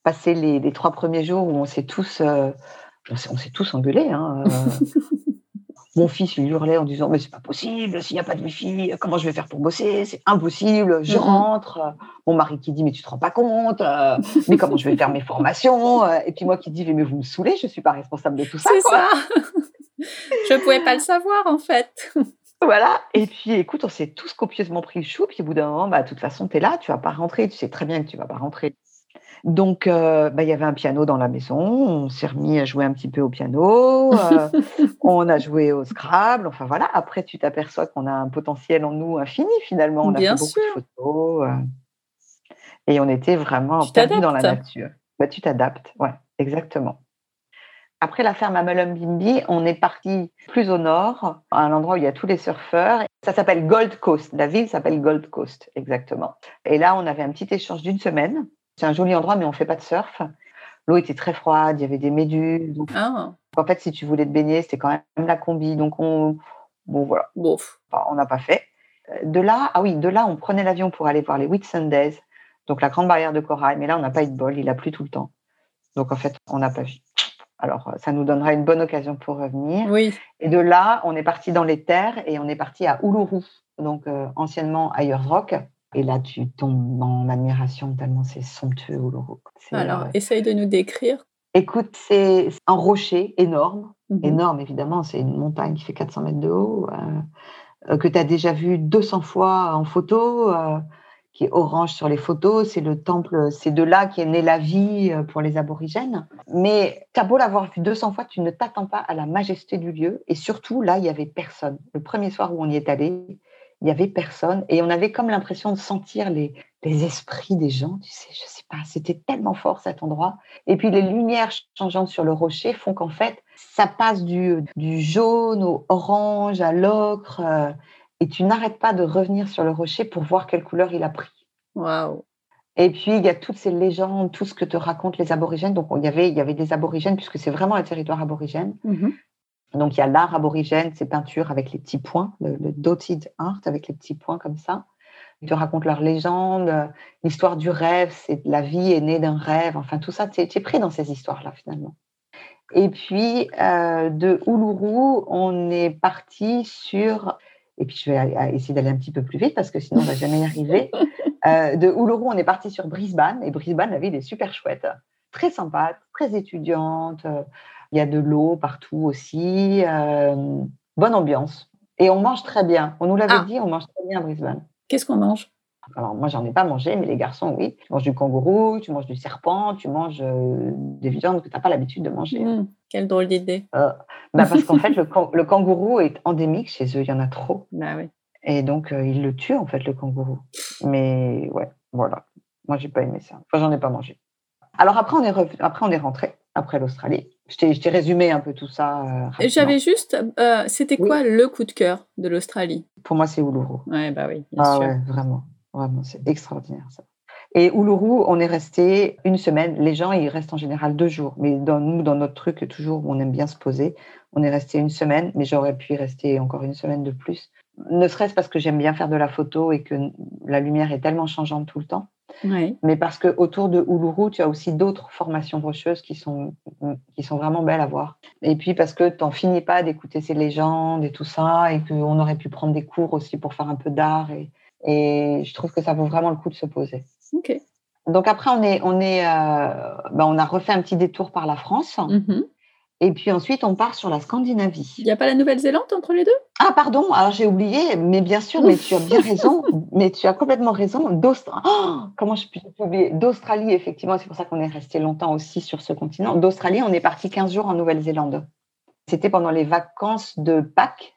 passer les, trois premiers jours où on s'est tous, on s'est tous engueulés. Hein, [LAUGHS] Mon fils, il hurlait en disant Mais c'est pas possible, s'il n'y a pas de wifi, comment je vais faire pour bosser? C'est impossible, je rentre. Mon mari qui dit Mais tu te rends pas compte euh, Mais comment je vais faire mes formations Euh, Et puis moi qui dis Mais vous me saoulez, je suis pas responsable de tout ça. C'est ça. [LAUGHS] Je pouvais pas le savoir en fait. Voilà. Et puis, écoute, on s'est tous copieusement pris le chou. Puis, au bout d'un moment, bah, de toute façon, tu es là, tu vas pas rentrer. Tu sais très bien que tu vas pas rentrer. Donc, euh, bah, il y avait un piano dans la maison. On s'est remis à jouer un petit peu au piano. euh, [LAUGHS] on a joué au Scrabble. Enfin, voilà. Après, tu t'aperçois qu'on a un potentiel en nous infini, finalement. On a fait beaucoup de photos. euh, et on était vraiment Tu perdus dans la nature. Bah, tu t'adaptes. Ouais, exactement. Après la ferme à Mullumbimby, on est parti plus au nord, à un endroit où il y a tous les surfeurs. Ça s'appelle Gold Coast. La ville s'appelle Gold Coast, exactement. Et là, on avait un petit échange d'une semaine. C'est un joli endroit, mais on fait pas de surf. L'eau était très froide, il y avait des méduses. Donc, Ah, en fait, si tu voulais te baigner, c'était quand même la combi. Donc, on, bon, voilà. Enfin, on n'a pas fait. De là, ah oui, de là, on prenait l'avion pour aller voir les Whitsundays, donc la grande barrière de corail. Mais là, on n'a pas eu de bol, il a plu tout le temps. Donc, en fait, on n'a pas vu. Alors, ça nous donnera une bonne occasion pour revenir. Oui. Et de là, on est parti dans les terres et on est parti à Uluru, donc euh, anciennement Ayers Rock. Et là, tu tombes en admiration tellement c'est somptueux, Alors, euh, essaye de nous décrire. écoute, c'est un rocher énorme, Mhm. énorme évidemment, c'est une montagne qui fait 400 mètres de haut, euh, euh, que tu as déjà vu 200 fois en photo, euh, qui est orange sur les photos. C'est le temple, c'est de là qu'est née la vie pour les aborigènes. Mais tu as beau l'avoir vu 200 fois, tu ne t'attends pas à la majesté du lieu. Et surtout, là, il y avait personne. Le premier soir où on y est allé, il y avait personne. Et on avait comme l'impression de sentir les, les esprits des gens. Tu sais, je sais pas, c'était tellement fort cet endroit. Et puis les lumières changeantes sur le rocher font qu'en fait, ça passe du, du jaune au orange à l'ocre. euh, et tu n'arrêtes pas de revenir sur le rocher pour voir quelle couleur il a pris. Waouh. Et puis, il y a toutes ces légendes, tout ce que te racontent les aborigènes. Donc, il y avait, il y avait des aborigènes, puisque c'est vraiment un territoire aborigène. Mhm. Donc, il y a l'art aborigène, ces peintures avec les petits points, le, le dotted art avec les petits points comme ça. Ils te racontent leurs légendes, euh, l'histoire du rêve, c'est la vie est née d'un rêve. Enfin, tout ça, tu es, pris dans ces histoires-là, finalement. Et puis, euh, de Uluru, on est parti sur. Et puis, je vais essayer d'aller un petit peu plus vite parce que sinon, on va jamais y arriver. [LAUGHS] Euh, de Uluru, on est parti sur Brisbane. Et Brisbane, la ville est super chouette, très sympa, très étudiante. Euh, Il y a de l'eau partout aussi. euh, bonne ambiance. Et on mange très bien. On nous l'avait Ah. dit, on mange très bien à Brisbane. Qu'est-ce qu'on mange? Alors, moi, j'en ai pas mangé, mais les garçons, oui. Tu manges du kangourou, tu manges du serpent, tu manges euh, des viandes que tu n'as pas l'habitude de manger. Hmm, Quelle drôle d'idée. Bah, parce qu'en fait, le, kan- le kangourou est endémique chez eux, il y en a trop. Bah oui. Et donc, euh, ils le tuent, en fait, le kangourou. Mais ouais, voilà. Moi, j'ai pas aimé ça. Enfin, j'en ai pas mangé. Alors, après, on est, après, on est rentré, après l'Australie. Je t'ai résumé un peu tout ça. euh. J'avais juste. euh, C'était Oui. quoi le coup de cœur de l'Australie? Pour moi, c'est Uluru. Ouais, bah oui, bien Ah sûr. ouais, vraiment. Vraiment, c'est extraordinaire ça. Et Uluru, on est resté une semaine. Les gens, ils restent en général deux jours. Mais dans nous, dans notre truc, toujours, on aime bien se poser, on est resté une semaine, mais j'aurais pu y rester encore une semaine de plus. Ne serait-ce parce que j'aime bien faire de la photo et que la lumière est tellement changeante tout le temps, Ouais. mais parce que autour de Uluru, tu as aussi d'autres formations rocheuses qui sont, qui sont vraiment belles à voir. Et puis parce que tu n'en finis pas d'écouter ces légendes et tout ça, et qu'on aurait pu prendre des cours aussi pour faire un peu d'art. Et, et je trouve que ça vaut vraiment le coup de se poser. Ok. Donc après, on, est, on, est, euh, ben, on a refait un petit détour par la France. Mhm. Et puis ensuite, on part sur la Scandinavie. Il n'y a pas la Nouvelle-Zélande entre les deux? Ah, pardon, alors j'ai oublié, mais bien sûr, mais tu as bien raison, [LAUGHS] mais tu as complètement raison. D'Austra- Oh, comment je peux oublier D'Australie, effectivement, c'est pour ça qu'on est resté longtemps aussi sur ce continent. D'Australie, on est parti 15 jours en Nouvelle-Zélande. C'était pendant les vacances de Pâques,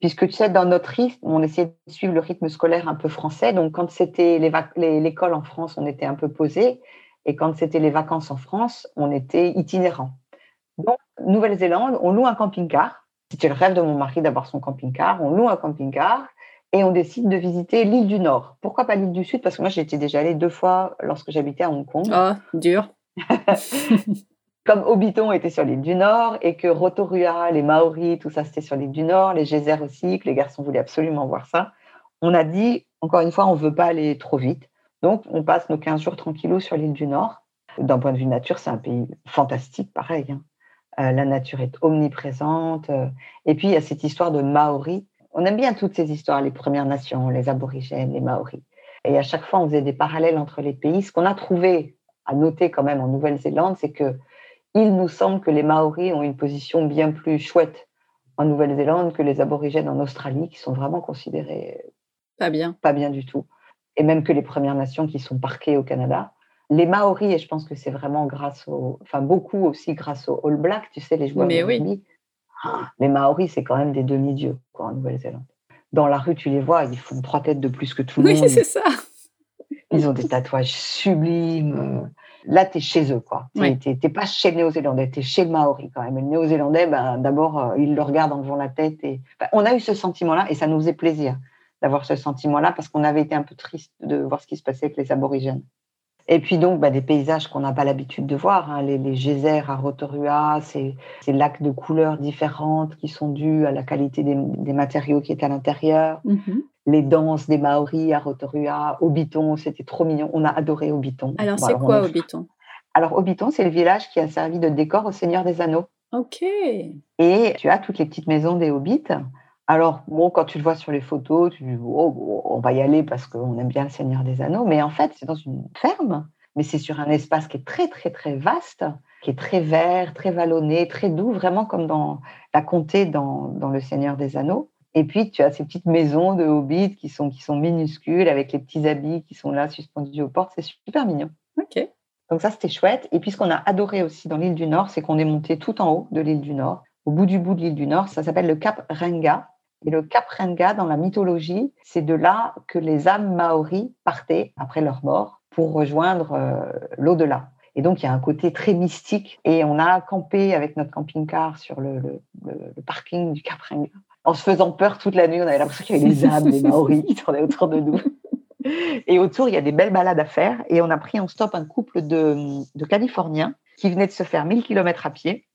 puisque tu sais, dans notre rythme, on essayait de suivre le rythme scolaire un peu français. Donc, quand c'était l'école en France, on était un peu posé. Et quand c'était les vacances en France, on était itinérant. Donc, Nouvelle-Zélande, on loue un camping-car. C'était le rêve de mon mari d'avoir son camping-car. On loue un camping-car et on décide de visiter l'île du Nord. Pourquoi pas l'île du Sud? Parce que moi, j'étais déjà allée deux fois lorsque j'habitais à Hong Kong. Oh, dur. [LAUGHS] Comme Hobbiton était sur l'île du Nord et que Rotorua, les Maoris, tout ça, c'était sur l'île du Nord, les geysers aussi, que les garçons voulaient absolument voir ça. On a dit, encore une fois, on ne veut pas aller trop vite. Donc, on passe nos 15 jours tranquillou sur l'île du Nord. D'un point de vue nature, c'est un pays fantastique, pareil. hein. La nature est omniprésente. et puis, il y a cette histoire de Maori. On aime bien toutes ces histoires, les Premières Nations, les Aborigènes, les Maoris. Et à chaque fois, on faisait des parallèles entre les pays. Ce qu'on a trouvé à noter quand même en Nouvelle-Zélande, c'est que il nous semble que les Maoris ont une position bien plus chouette en Nouvelle-Zélande que les aborigènes en Australie, qui sont vraiment considérés pas bien. Pas bien du tout. Et même que les Premières Nations qui sont parquées au Canada. Les Maoris, et je pense que c'est vraiment grâce au, enfin beaucoup aussi grâce aux All Blacks, tu sais, les joueurs Mais de rugby. Ah, les Maoris, c'est quand même des demi-dieux en Nouvelle-Zélande. Dans la rue, tu les vois, ils font trois têtes de plus que tout le monde. Oui, c'est ça. Ils ont des tatouages sublimes. Là, tu es chez eux, quoi. Tu n'es pas chez le Néo-Zélandais, tu es chez le Maori quand même. le Néo-Zélandais, ben, d'abord, euh, il le regarde en levant la tête. Et... on a eu ce sentiment-là et ça nous faisait plaisir d'avoir ce sentiment-là parce qu'on avait été un peu triste de voir ce qui se passait avec les aborigènes. Et puis donc, bah, des paysages qu'on n'a pas l'habitude de voir, hein. les, geysers à Rotorua, ces, ces, lacs de couleurs différentes qui sont dus à la qualité des, matériaux qui étaient à l'intérieur, mm-hmm. les danses des Maoris à Rotorua, Obiton, c'était trop mignon, on a adoré Obiton. Alors c'est quoi Obiton Alors Obiton, c'est le village qui a servi de décor au Seigneur des Anneaux. Ok. Et tu as toutes les petites maisons des hobbits alors, bon, quand tu le vois sur les photos, tu dis, oh, on va y aller parce qu'on aime bien le Seigneur des Anneaux. Mais en fait, c'est dans une ferme, mais c'est sur un espace qui est très, très, très vaste, qui est très vert, très vallonné, très doux, vraiment comme dans la comté dans, dans le Seigneur des Anneaux. Et puis, tu as ces petites maisons de hobbits qui sont, qui sont minuscules, avec les petits habits qui sont là suspendus aux portes. C'est super mignon. OK. Donc ça, c'était chouette. Et puis, ce qu'on a adoré aussi dans l'île du Nord, c'est qu'on est monté tout en haut de l'île du Nord, au bout du bout de l'île du Nord. Ça s'appelle le Cap Renga. Et le Cap Renga, dans la mythologie, c'est de là que les âmes maoris partaient après leur mort pour rejoindre euh, l'au-delà. Et donc, il y a un côté très mystique. Et on a campé avec notre camping-car sur le, parking du Cap Renga. En se faisant peur toute la nuit, on avait l'impression qu'il y avait des âmes des Maoris qui tournaient autour de nous. Et autour, il y a des belles balades à faire. Et on a pris en stop un couple de, de Californiens qui venaient de se faire 1000 km à pied.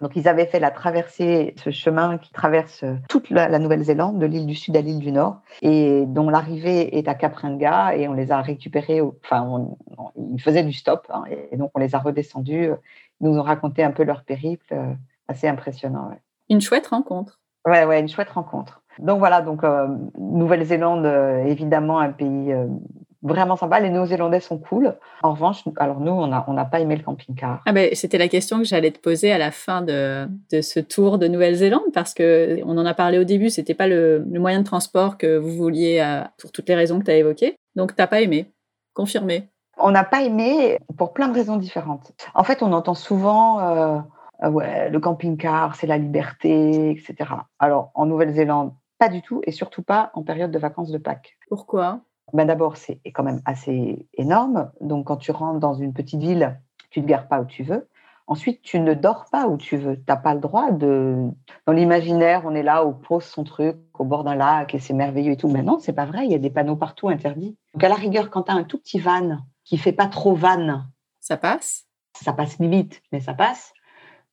Donc, ils avaient fait la traversée, ce chemin qui traverse toute la, Nouvelle-Zélande, de l'île du Sud à l'île du Nord, et dont l'arrivée est à Caprenga, et on les a récupérés, enfin, ils faisaient du stop, hein, et donc on les a redescendus. Ils nous ont raconté un peu leur périple, euh, assez impressionnant. Une chouette rencontre. Ouais, ouais, une chouette rencontre. Donc voilà, donc euh, Nouvelle-Zélande, euh, évidemment, un pays vraiment sympa. Les Néo-Zélandais sont cool. En revanche, alors nous, on n'a on pas aimé le camping-car. Ah ben, C'était la question que j'allais te poser à la fin de, de ce tour de Nouvelle-Zélande parce que on en a parlé au début, c'était pas le, le, moyen de transport que vous vouliez euh, pour toutes les raisons que tu as évoquées. Donc, tu n'as pas aimé. Confirmé. On n'a pas aimé pour plein de raisons différentes. En fait, on entend souvent euh, euh, ouais, le camping-car, c'est la liberté, etc. Alors, en Nouvelle-Zélande, pas du tout, et surtout pas en période de vacances de Pâques. Pourquoi? Ben D'abord, c'est quand même assez énorme. Donc, quand tu rentres dans une petite ville, tu ne te gares pas où tu veux. Ensuite, tu ne dors pas où tu veux. Tu n'as pas le droit de. Dans l'imaginaire, on est là, on pose son truc au bord d'un lac et c'est merveilleux et tout. Mais non, c'est pas vrai. Il y a des panneaux partout interdits. Donc, à la rigueur, quand tu as un tout petit van qui fait pas trop van, ça passe? Ça passe vite, mais ça passe.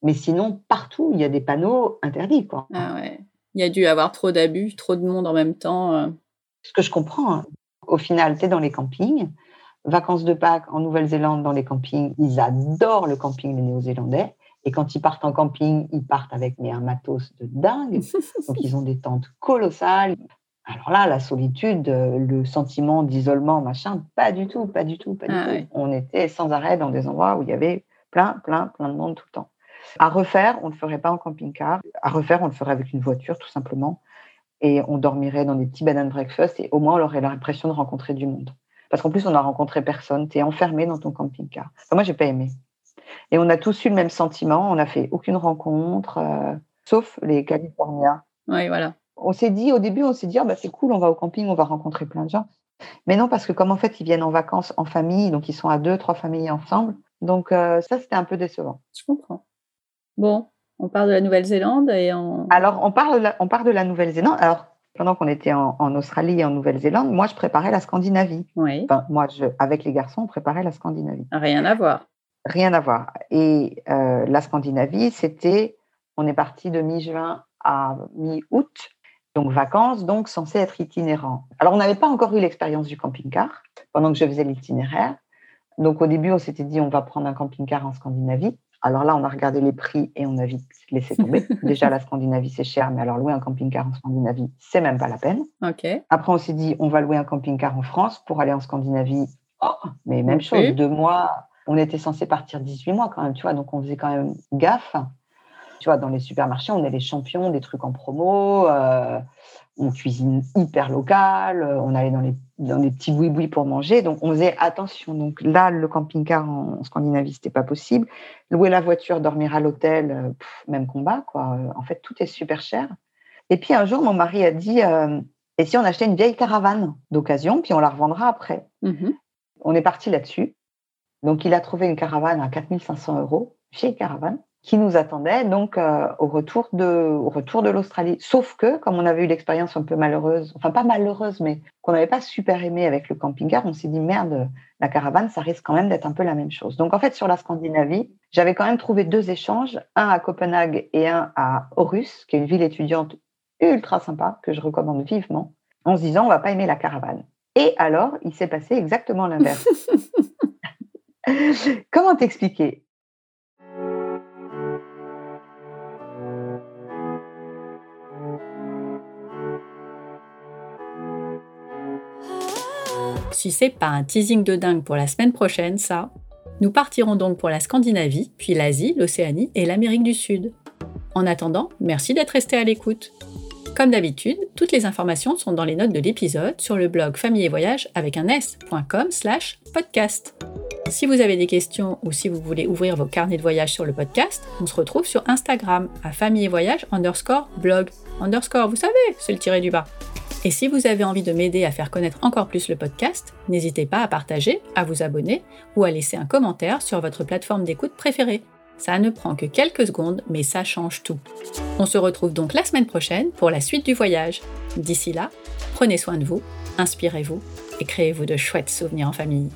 Mais sinon, partout, il y a des panneaux interdits. Quoi. Ah ouais. Il y a dû avoir trop d'abus, trop de monde en même temps. Euh. Ce que je comprends. Au final, tu es dans les campings. Vacances de Pâques en Nouvelle-Zélande, dans les campings, ils adorent le camping, les Néo-Zélandais. Et quand ils partent en camping, ils partent avec mais, un matos de dingue. [LAUGHS] Donc, ils ont des tentes colossales. Alors là, la solitude, le sentiment d'isolement, machin, pas du tout, pas du tout, pas du ah tout. On était sans arrêt dans des endroits où il y avait plein, plein, plein de monde tout le temps. À refaire, on ne le ferait pas en camping-car. À refaire, on le ferait avec une voiture, tout simplement et on dormirait dans des petits bed and breakfast et au moins on aurait l'impression de rencontrer du monde. Parce qu'en plus, on n'a rencontré personne, tu es enfermé dans ton camping-car. Moi, moi, j'ai pas aimé. Et on a tous eu le même sentiment, on n'a fait aucune rencontre, euh, sauf les Californiens. Oui, voilà. On s'est dit, au début, on s'est dit, ah, bah, c'est cool, on va au camping, on va rencontrer plein de gens. Mais non, parce que comme en fait, ils viennent en vacances en famille, donc ils sont à deux, trois familles ensemble. Donc euh, ça, c'était un peu décevant. Je comprends. Bon, on parle de la Nouvelle-Zélande et. Alors, on parle, on parle de la Nouvelle-Zélande. Alors, pendant qu'on était en, Australie et en Nouvelle-Zélande, moi, je préparais la Scandinavie. Oui. Enfin, moi, je, avec les garçons, on préparait la Scandinavie. Rien à voir. Rien à voir. Et euh, la Scandinavie, c'était, on est parti de mi-juin à mi-août, donc vacances, donc censé être itinérant. Alors, on n'avait pas encore eu l'expérience du camping-car pendant que je faisais l'itinéraire. Donc, au début, on s'était dit, on va prendre un camping-car en Scandinavie. Alors là, on a regardé les prix et on a vite laissé tomber. [LAUGHS] Déjà, la Scandinavie, c'est cher, mais alors louer un camping-car en Scandinavie, c'est même pas la peine. Ok. Après, on s'est dit, on va louer un camping-car en France pour aller en Scandinavie. Oh, mais même chose, deux mois. On était censé partir 18 mois quand même, tu vois, donc on faisait quand même gaffe. Tu vois, dans les supermarchés, on est les champions des trucs en promo. Euh, on cuisine hyper local. Euh, on allait dans les, dans les petits boui-boui pour manger. Donc, on faisait attention. Donc là, le camping-car en, Scandinavie, c'était pas possible. Louer la voiture, dormir à l'hôtel, euh, même combat, quoi. En fait, tout est super cher. Et puis, un jour, mon mari a dit Et si on achetait une vieille caravane d'occasion, puis on la revendra après Mhm. On est parti là-dessus. Donc, il a trouvé une caravane à 4500 euros, vieille caravane qui nous attendait donc euh, au retour de au retour de l'Australie. Sauf que comme on avait eu l'expérience un peu malheureuse, enfin pas malheureuse, mais qu'on n'avait pas super aimé avec le camping-car, on s'est dit merde, la caravane, ça risque quand même d'être un peu la même chose. Donc en fait sur la Scandinavie, j'avais quand même trouvé deux échanges, un à Copenhague et un à Aarhus, qui est une ville étudiante ultra sympa que je recommande vivement, en se disant on va pas aimer la caravane. Et alors, il s'est passé exactement l'inverse. [LAUGHS] Comment t'expliquer? Si c'est pas un teasing de dingue pour la semaine prochaine, ça, nous partirons donc pour la Scandinavie, puis l'Asie, l'Océanie et l'Amérique du Sud. En attendant, merci d'être resté à l'écoute. Comme d'habitude, toutes les informations sont dans les notes de l'épisode sur le blog famille et voyage avec un s.com slash podcast. Si vous avez des questions ou si vous voulez ouvrir vos carnets de voyage sur le podcast, on se retrouve sur Instagram à famille et voyage underscore blog underscore, vous savez, c'est le tiré du bas. Et si vous avez envie de m'aider à faire connaître encore plus le podcast, n'hésitez pas à partager, à vous abonner ou à laisser un commentaire sur votre plateforme d'écoute préférée. Ça ne prend que quelques secondes, mais ça change tout. On se retrouve donc la semaine prochaine pour la suite du voyage. D'ici là, prenez soin de vous, inspirez-vous et créez-vous de chouettes souvenirs en famille.